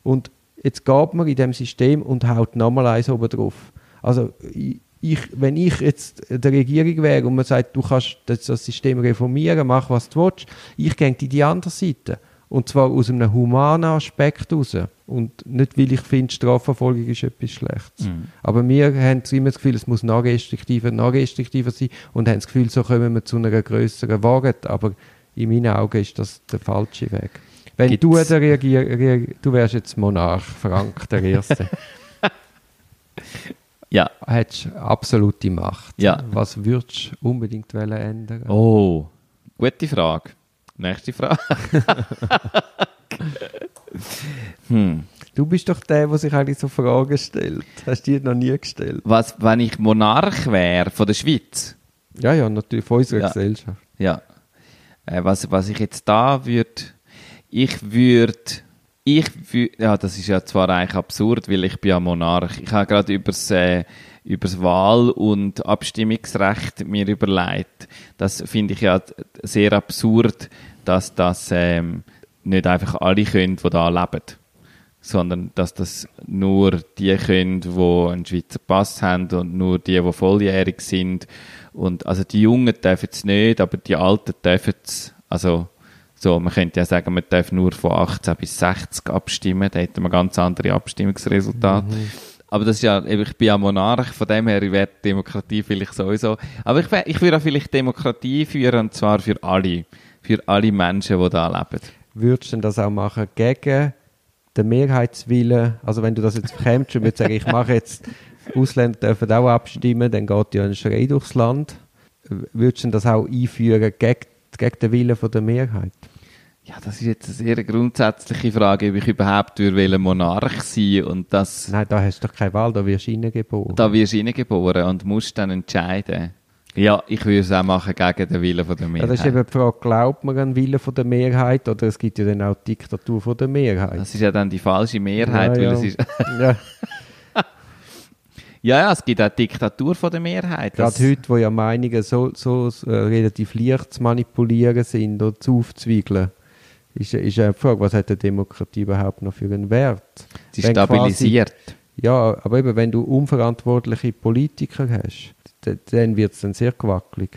Und jetzt geht man in dem System und haut nochmal eins oben drauf. Also, ich, wenn ich jetzt der Regierung wäre und man sagt, du kannst das, System reformieren, mach was du willst, ich gehe in die andere Seite. Und zwar aus einem humanen Aspekt heraus. Und nicht, weil ich finde, Strafverfolgung ist etwas Schlechtes. Mhm. Aber wir haben immer das Gefühl, es muss noch restriktiver, noch restriktiver sein und haben das Gefühl, so kommen wir zu einer größeren Wahrheit. Aber in meinen Augen ist das der falsche Weg. Wenn Gibt's? du der Reagier du wärst jetzt Monarch, Frank der Erste. [laughs] ja. Hättest absolute Macht. Ja. Was würdest du unbedingt ändern? Oh, gute Frage. Nächste Frage. [laughs] hm. Du bist doch der, der sich eigentlich so Fragen stellt. Hast du dir noch nie gestellt? Was, wenn ich Monarch wäre von der Schweiz? Ja, ja, natürlich, von unserer ja. Gesellschaft. Ja. Äh, was, was ich jetzt da würde, ich würde, ich würde, ja, das ist ja zwar eigentlich absurd, weil ich bin ja Monarch. Ich habe gerade übers, äh, übers Wahl- und Abstimmungsrecht mir überlegt. Das finde ich ja sehr absurd, dass das ähm, nicht einfach alle können, die da leben, sondern dass das nur die können, die einen Schweizer Pass haben und nur die, die volljährig sind. Und also die Jungen dürfen es nicht, aber die Alten dürfen es. Also so, man könnte ja sagen, man darf nur von 18 bis 60 abstimmen, da hätten wir ganz andere Abstimmungsresultate. Mhm. Aber das ist ja, ich bin ja Monarch, von dem her wäre Demokratie vielleicht sowieso. Aber ich, ich würde auch vielleicht Demokratie führen, und zwar für alle für alle Menschen, die da leben. Würdest du denn das auch machen gegen den Mehrheitswillen? Also wenn du das jetzt bekämpfst und würdest sagen, ich mache jetzt, Ausländer dürfen auch abstimmen, dann geht ja ein Schrei durchs Land. Würdest du das auch einführen gegen, gegen den Willen der Mehrheit? Ja, das ist jetzt eine sehr grundsätzliche Frage, ob ich überhaupt will Monarch sein und das... Nein, da hast du doch keine Wahl, da wirst du reingeboren. Da wirst du reingeboren und musst dann entscheiden. Ja, ich würde es auch machen gegen den Willen der Mehrheit. Ja, das ist eben die Frage, glaubt man an den Willen der Mehrheit oder es gibt ja dann auch die Diktatur der Mehrheit? Das ist ja dann die falsche Mehrheit, ja, ja. weil es ist... [laughs] ja. Ja, ja, es gibt auch Diktatur von der Mehrheit. Gerade heute, wo ja Meinungen so, so äh, relativ leicht zu manipulieren sind oder zu aufzwiegeln, ist, ist eine Frage, was hat eine Demokratie überhaupt noch für einen Wert? Sie wenn stabilisiert. Quasi, ja, aber eben, wenn du unverantwortliche Politiker hast, dann wird es dann sehr gewackelig.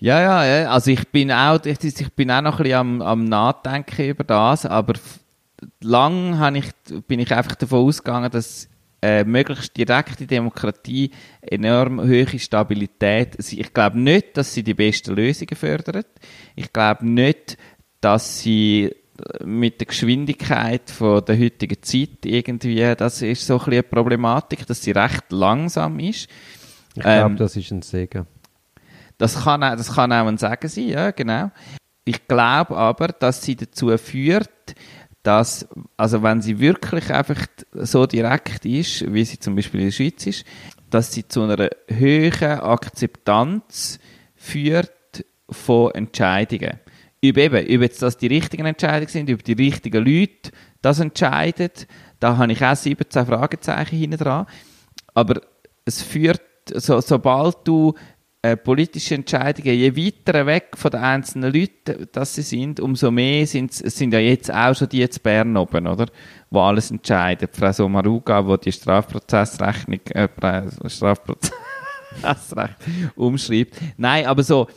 Ja, ja, ja, also ich bin auch, ich, ich bin auch noch ein bisschen am, am Nachdenken über das, aber lang ich, bin ich einfach davon ausgegangen, dass äh, möglichst direkte Demokratie enorm hohe Stabilität. Ich glaube nicht, dass sie die besten Lösungen fördert. Ich glaube nicht, dass sie mit der Geschwindigkeit von der heutigen Zeit irgendwie, das ist so ein bisschen eine Problematik, dass sie recht langsam ist. Ich glaube, ähm, das ist ein Segen. Das kann, auch, das kann auch ein Segen sein, ja, genau. Ich glaube aber, dass sie dazu führt, dass, also wenn sie wirklich einfach so direkt ist, wie sie zum Beispiel in der Schweiz ist, dass sie zu einer höheren Akzeptanz führt von Entscheidungen. Über eben, über jetzt, dass die richtigen Entscheidungen sind, über die richtigen Leute das entscheiden, da habe ich auch 17 Fragezeichen hinten dran. Aber es führt so, sobald du äh, politische Entscheidungen, je weiter weg von den einzelnen Leuten dass sie sind, umso mehr sind, sind ja jetzt auch schon die jetzt Bern oben, oder? Wo alles entscheiden. Frau Somaruga, wo die Strafprozessrechnung, äh, [laughs] Strafprozessrecht umschreibt. Nein, aber so,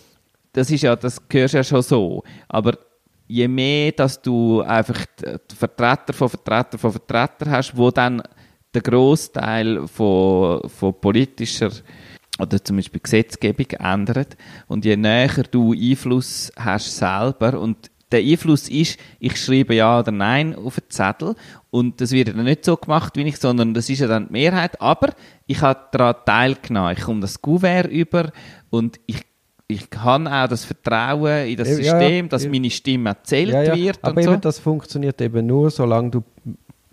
das ist ja, das gehört ja schon so. Aber je mehr, dass du einfach Vertreter von Vertreter von Vertreter hast, wo dann der Großteil von, von politischer oder zum Beispiel Gesetzgebung ändert und je näher du Einfluss hast selber und der Einfluss ist, ich schreibe ja oder nein auf einen Zettel und das wird dann nicht so gemacht wie ich, sondern das ist ja dann die Mehrheit, aber ich habe daran teilgenommen, ich komme das Kuvert über und ich ich habe auch das Vertrauen in das Ja, System, dass meine Stimme erzählt wird aber und eben so. das funktioniert eben nur, solange du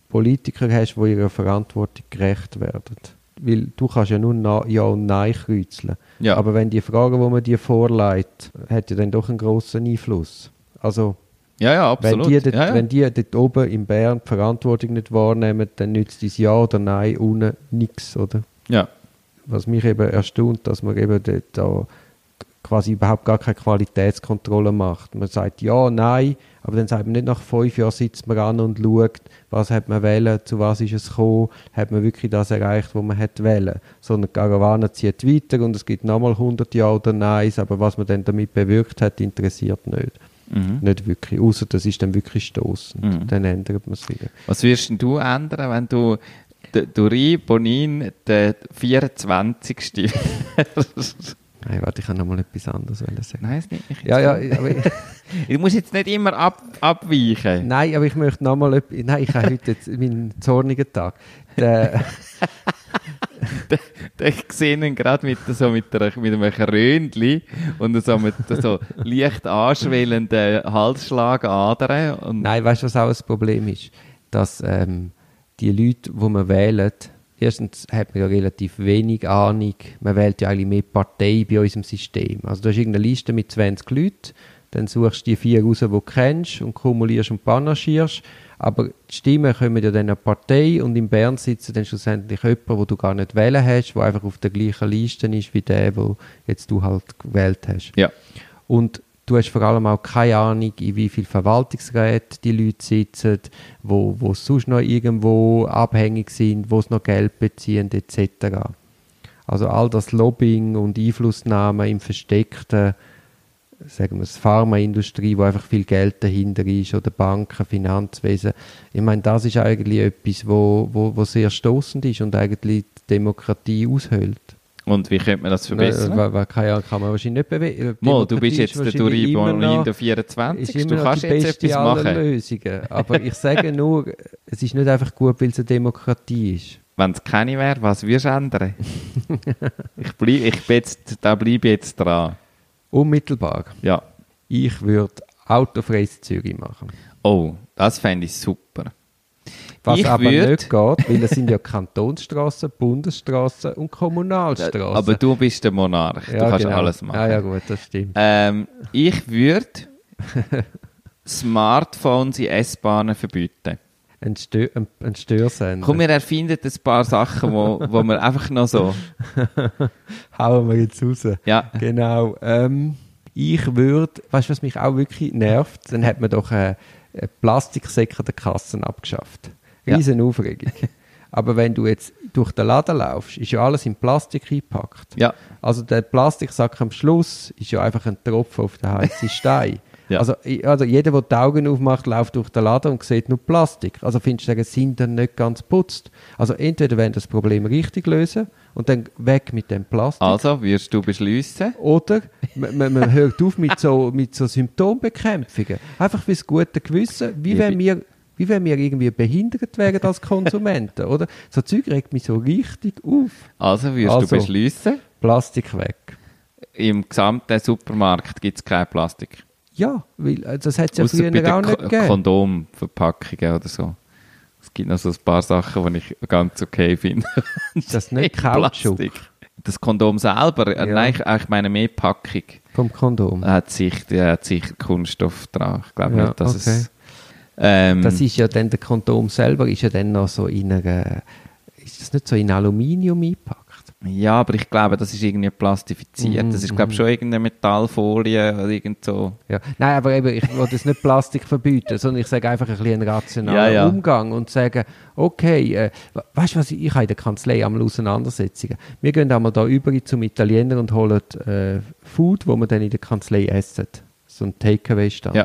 Politiker hast, die ihrer Verantwortung gerecht werden. Weil du kannst ja nur Na Ja und Nein kreuzeln. Ja. Aber wenn die Fragen, die man dir vorlegt, hat ja dann doch einen grossen Einfluss. Also Ja, ja, absolut. wenn die, dort, ja, ja. wenn die dort oben in Bern die Verantwortung nicht wahrnehmen, dann nützt dein Ja oder Nein unten nichts, oder? ja. Was mich eben erstaunt, dass man eben dort da quasi überhaupt gar keine Qualitätskontrolle macht. Man sagt ja, nein, aber dann sagt man nicht nach fünf Jahren sitzt man an und schaut, was hat man wählen, zu was ist es gekommen, hat man wirklich das erreicht, was man hat wählen. Sondern die Karawane zieht weiter und es gibt nochmal 100 Ja oder Neins, aber was man dann damit bewirkt hat, interessiert nicht. Mhm. Nicht wirklich, außer das ist dann wirklich stoßend. Mhm. Dann ändert man es wieder. Was denn du ändern, wenn du Duri Bonin, der 24. Nein, warte, ich kann nochmal etwas anderes sagen. Nein, es nicht mich Ja, ja, nicht. aber Du [laughs] musst jetzt nicht immer ab, abweichen. Nein, aber ich möchte nochmal etwas. Nein, ich habe heute meinen zornigen Tag. Der, [laughs] Ich sehe ihn gerade mit, so mit, mit einem Krönchen und so mit so leicht anschwellenden Halsschlagadern. Nein, weißt du, was auch ein Problem ist? Dass ähm, die Leute, die man wählt, erstens hat man ja relativ wenig Ahnung. Man wählt ja eigentlich mehr Partei bei unserem System. Also du hast irgendeine Liste mit 20 Leuten, dann suchst du die vier raus, die du kennst und kumulierst und panagierst. Aber die Stimmen kommen ja dann eine Partei und in Bern sitzt dann schlussendlich jemand, wo du gar nicht wählen hast, der einfach auf der gleichen Liste ist wie der, wo jetzt du halt gewählt hast. ja. Und du hast vor allem auch keine Ahnung, in wie viel Verwaltungsgeräte die Leute sitzen, wo, wo sonst noch irgendwo abhängig sind, wo sie noch Geld beziehen, etc. Also all das Lobbying und Einflussnahme im Versteckten, sagen wir Pharmaindustrie, wo einfach viel Geld dahinter ist, oder Banken, Finanzwesen. Ich meine, das ist eigentlich etwas, wo, wo, wo sehr stoßend ist und eigentlich die Demokratie aushöhlt. Und wie könnte man das verbessern? Nein, weil- keine Ahnung, kann man wahrscheinlich nicht bewegen. Mo, du bist jetzt der Duri Bonin der ist 24. immer Du kannst jetzt etwas machen. Lösungen. Aber ich sage nur, es ist nicht einfach gut, weil es eine Demokratie ist. Wenn es keine wäre, was würdest du ändern? [laughs] ich bleib, ich bin jetzt, da bleibe ich jetzt dran. Unmittelbar. Ja. Ich würde autofreies Zürich machen. Oh, das fände ich super. Was Ich aber würd- nicht geht, weil es sind ja Kantonsstraßen, [laughs] Bundesstraßen und Kommunalstraßen. Aber du bist der Monarch, du Ja, kannst genau. alles machen. Ja, ja, gut, das stimmt. Ähm, ich würde [laughs] Smartphones in S-Bahnen verbieten. Ein, Stö ein, ein Störsender. Komm, wir erfinden ein paar Sachen, wo, wo wir einfach noch so. [laughs] Hauen wir jetzt raus. Ja. Genau. Ähm, ich würde, weißt du, was mich auch wirklich nervt? Dann hat man doch äh, Plastiksäcke der Kassen abgeschafft. Ja. Riesen Aufregung. [laughs] Aber wenn du jetzt durch den Laden laufst, ist ja alles in Plastik eingepackt. Ja. Also der Plastiksack am Schluss ist ja einfach ein Tropfen auf den heißen Stein. [laughs] Ja. Also, also jeder, der die Augen aufmacht, läuft durch den Laden und sieht nur Plastik. Also findest du, sagen, sind dann nicht ganz putzt. Also entweder wenn das Problem richtig lösen und dann weg mit dem Plastik. Also, würdest du beschließen? Oder [laughs] man, man, hört auf mit so, mit so Symptombekämpfungen. Einfach fürs gute Gewissen, wie Ja, wenn wir wie wenn wir irgendwie behindert wären als Konsumenten, oder? So Zeug regt mich so richtig auf. Also, würdest Also. du beschließen? Plastik weg. Im gesamten Supermarkt gibt es kein Plastik. Ja, weil äh, das hat es ja Ausser früher auch nicht Ko gegeben. Kondomverpackungen oder so. Es gibt noch so ein paar Sachen, die ich ganz okay finde. [laughs] Das nicht [laughs] Kautschuk. Das Kondom selber, äh, Ja. nein, ich, ich meine mehr Packung, vom Kondom? hat sich, der hat sicher Kunststoff dran. Ich glaube Ja, nicht, dass okay. es... Ähm, Das ist ja dann, der Kondom selber ist ja dann noch so in einer, ist das nicht so in Aluminium eingepackt? ja, aber ich glaube, das ist irgendwie plastifiziert. Mhm, das ist, glaube ich, schon irgendeine Metallfolie oder irgend so. Ja. Nein, aber eben, ich will jetzt nicht Plastik verbieten, sondern ich sage einfach ein bisschen einen rationalen Ja, ja. Umgang und sage, okay, äh, we- weißt du was, ich habe in der Kanzlei einmal Auseinandersetzungen. Wir gehen einmal da über zum Italiener und holen äh, Food, wo wir dann in der Kanzlei essen. So ein Takeaway-Stand. Ja.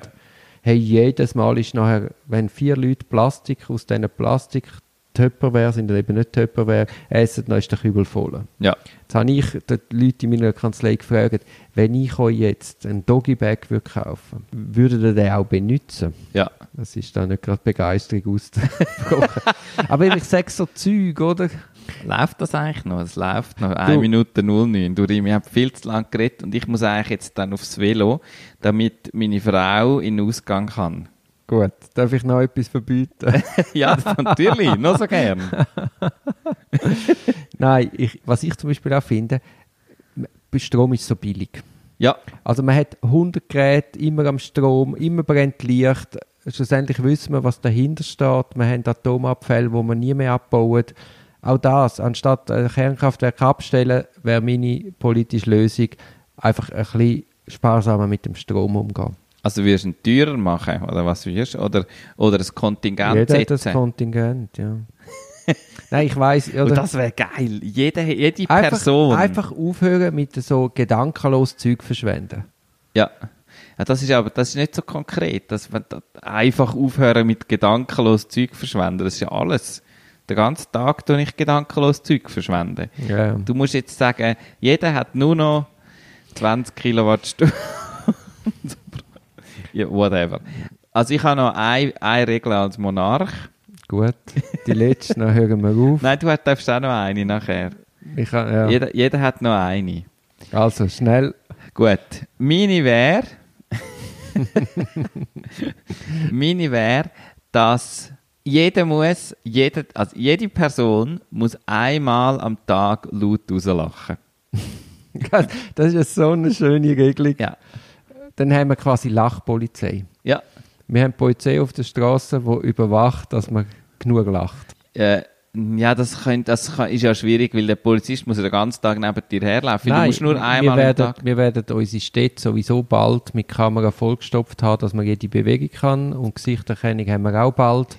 Hey, jedes Mal ist nachher, wenn vier Leute Plastik aus diesen Plastik Tupperware sind eben nicht Tupperware essen, dann ist der Kübel voll. Ja. Jetzt habe ich die Leute in meiner Kanzlei gefragt, wenn ich euch jetzt einen Doggy-Bag würde kaufen würdet ihr den auch benutzen? Ja. Das ist da nicht gerade Begeisterung ausgebrochen. [laughs] Aber ich sage so Zeug, oder? Läuft das eigentlich noch? Es läuft noch. 1 Minute 09. Du, wir haben viel zu lange geredet und ich muss eigentlich jetzt dann aufs Velo, damit meine Frau in den Ausgang kann. Gut, darf ich noch etwas verbieten? [laughs] ja, natürlich, noch so gern. [laughs] Nein, ich, was ich zum Beispiel auch finde, Strom ist so billig. Ja. Also man hat 100 Geräte immer am Strom, immer brennt Licht. Schlussendlich wissen wir, was dahinter steht. Wir haben Atomabfälle, wo man nie mehr abbauen. Auch das, anstatt ein Kernkraftwerk abstellen, wäre meine politische Lösung, einfach ein bisschen sparsamer mit dem Strom umgehen. Also wirst du ihn teurer machen, oder was wirst du? Oder, oder ein Kontingent Jeder setzen? das Kontingent, ja. [laughs] Nein, ich weiß. Und das wäre geil. Jede, jede einfach, Person. Einfach aufhören mit so gedankenlos Zeug verschwenden. Ja. ja. Das ist aber das ist nicht so konkret. Dass man da einfach aufhören mit gedankenlos Zeug verschwenden. Das ist ja alles. Den ganzen Tag tue ich gedankenlos Zeug verschwenden. Ja. Du musst jetzt sagen, jeder hat nur noch 20 Kilowattstunden. [laughs] ja, whatever. Also ich habe noch eine, eine Regel als Monarch. Gut, die letzte, dann hören wir auf. Nein, du darfst auch noch eine nachher. Ich ja. Jeder, jeder hat noch eine. Also, schnell. Gut. Meine wäre, [laughs] meine wäre, dass jeder muss, jeder, also jede Person muss einmal am Tag laut rauslachen. [laughs] Das ist ja so eine schöne Regelung. Ja. Dann haben wir quasi Lachpolizei. Ja. Wir haben Polizei auf der Straße, die überwacht, dass man genug lacht. Äh, ja, das, könnt, das kann, ist ja schwierig, weil der Polizist muss ja den ganzen Tag neben dir herlaufen. du musst nur einmal wir werden, Tag. wir werden unsere Städte sowieso bald mit Kamera vollgestopft haben, dass man jede Bewegung kann. Und Gesichterkennung haben wir auch bald.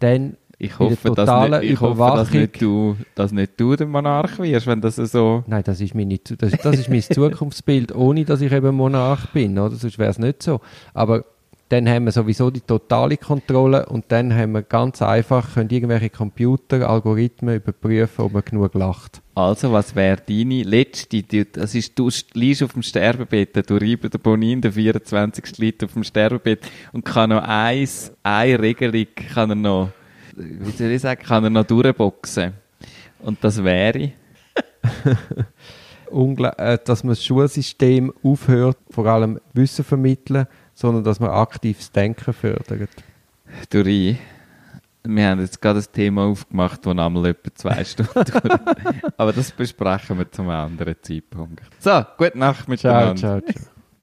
Dann Ich hoffe, dass nicht, ich hoffe, dass nicht du, dass nicht du der Monarch wirst, wenn das so. Nein, das ist, meine, das, das ist mein [laughs] Zukunftsbild, ohne dass ich eben Monarch bin, oder? Sonst wäre es nicht so. Aber dann haben wir sowieso die totale Kontrolle und dann haben wir ganz einfach, können irgendwelche Computer, Algorithmen überprüfen, ob man genug lacht. Also, was wäre deine letzte? Das ist, du liegst auf dem Sterbebett, du reibst der Bonin, der 24. liegt auf dem Sterbebett und kann noch eins, eine Regelung, kann er noch, wie soll ich sagen, kann er noch durchboxen. Und das wäre, [laughs] äh, dass man das Schulsystem aufhört, vor allem Wissen vermitteln, sondern dass man aktives Denken fördert. Dori, wir haben jetzt gerade ein Thema aufgemacht, das einmal etwa zwei [laughs] Stunden dauert. Aber das besprechen wir zum anderen Zeitpunkt. So, gute Nacht Ciao, miteinander. ciao, ciao.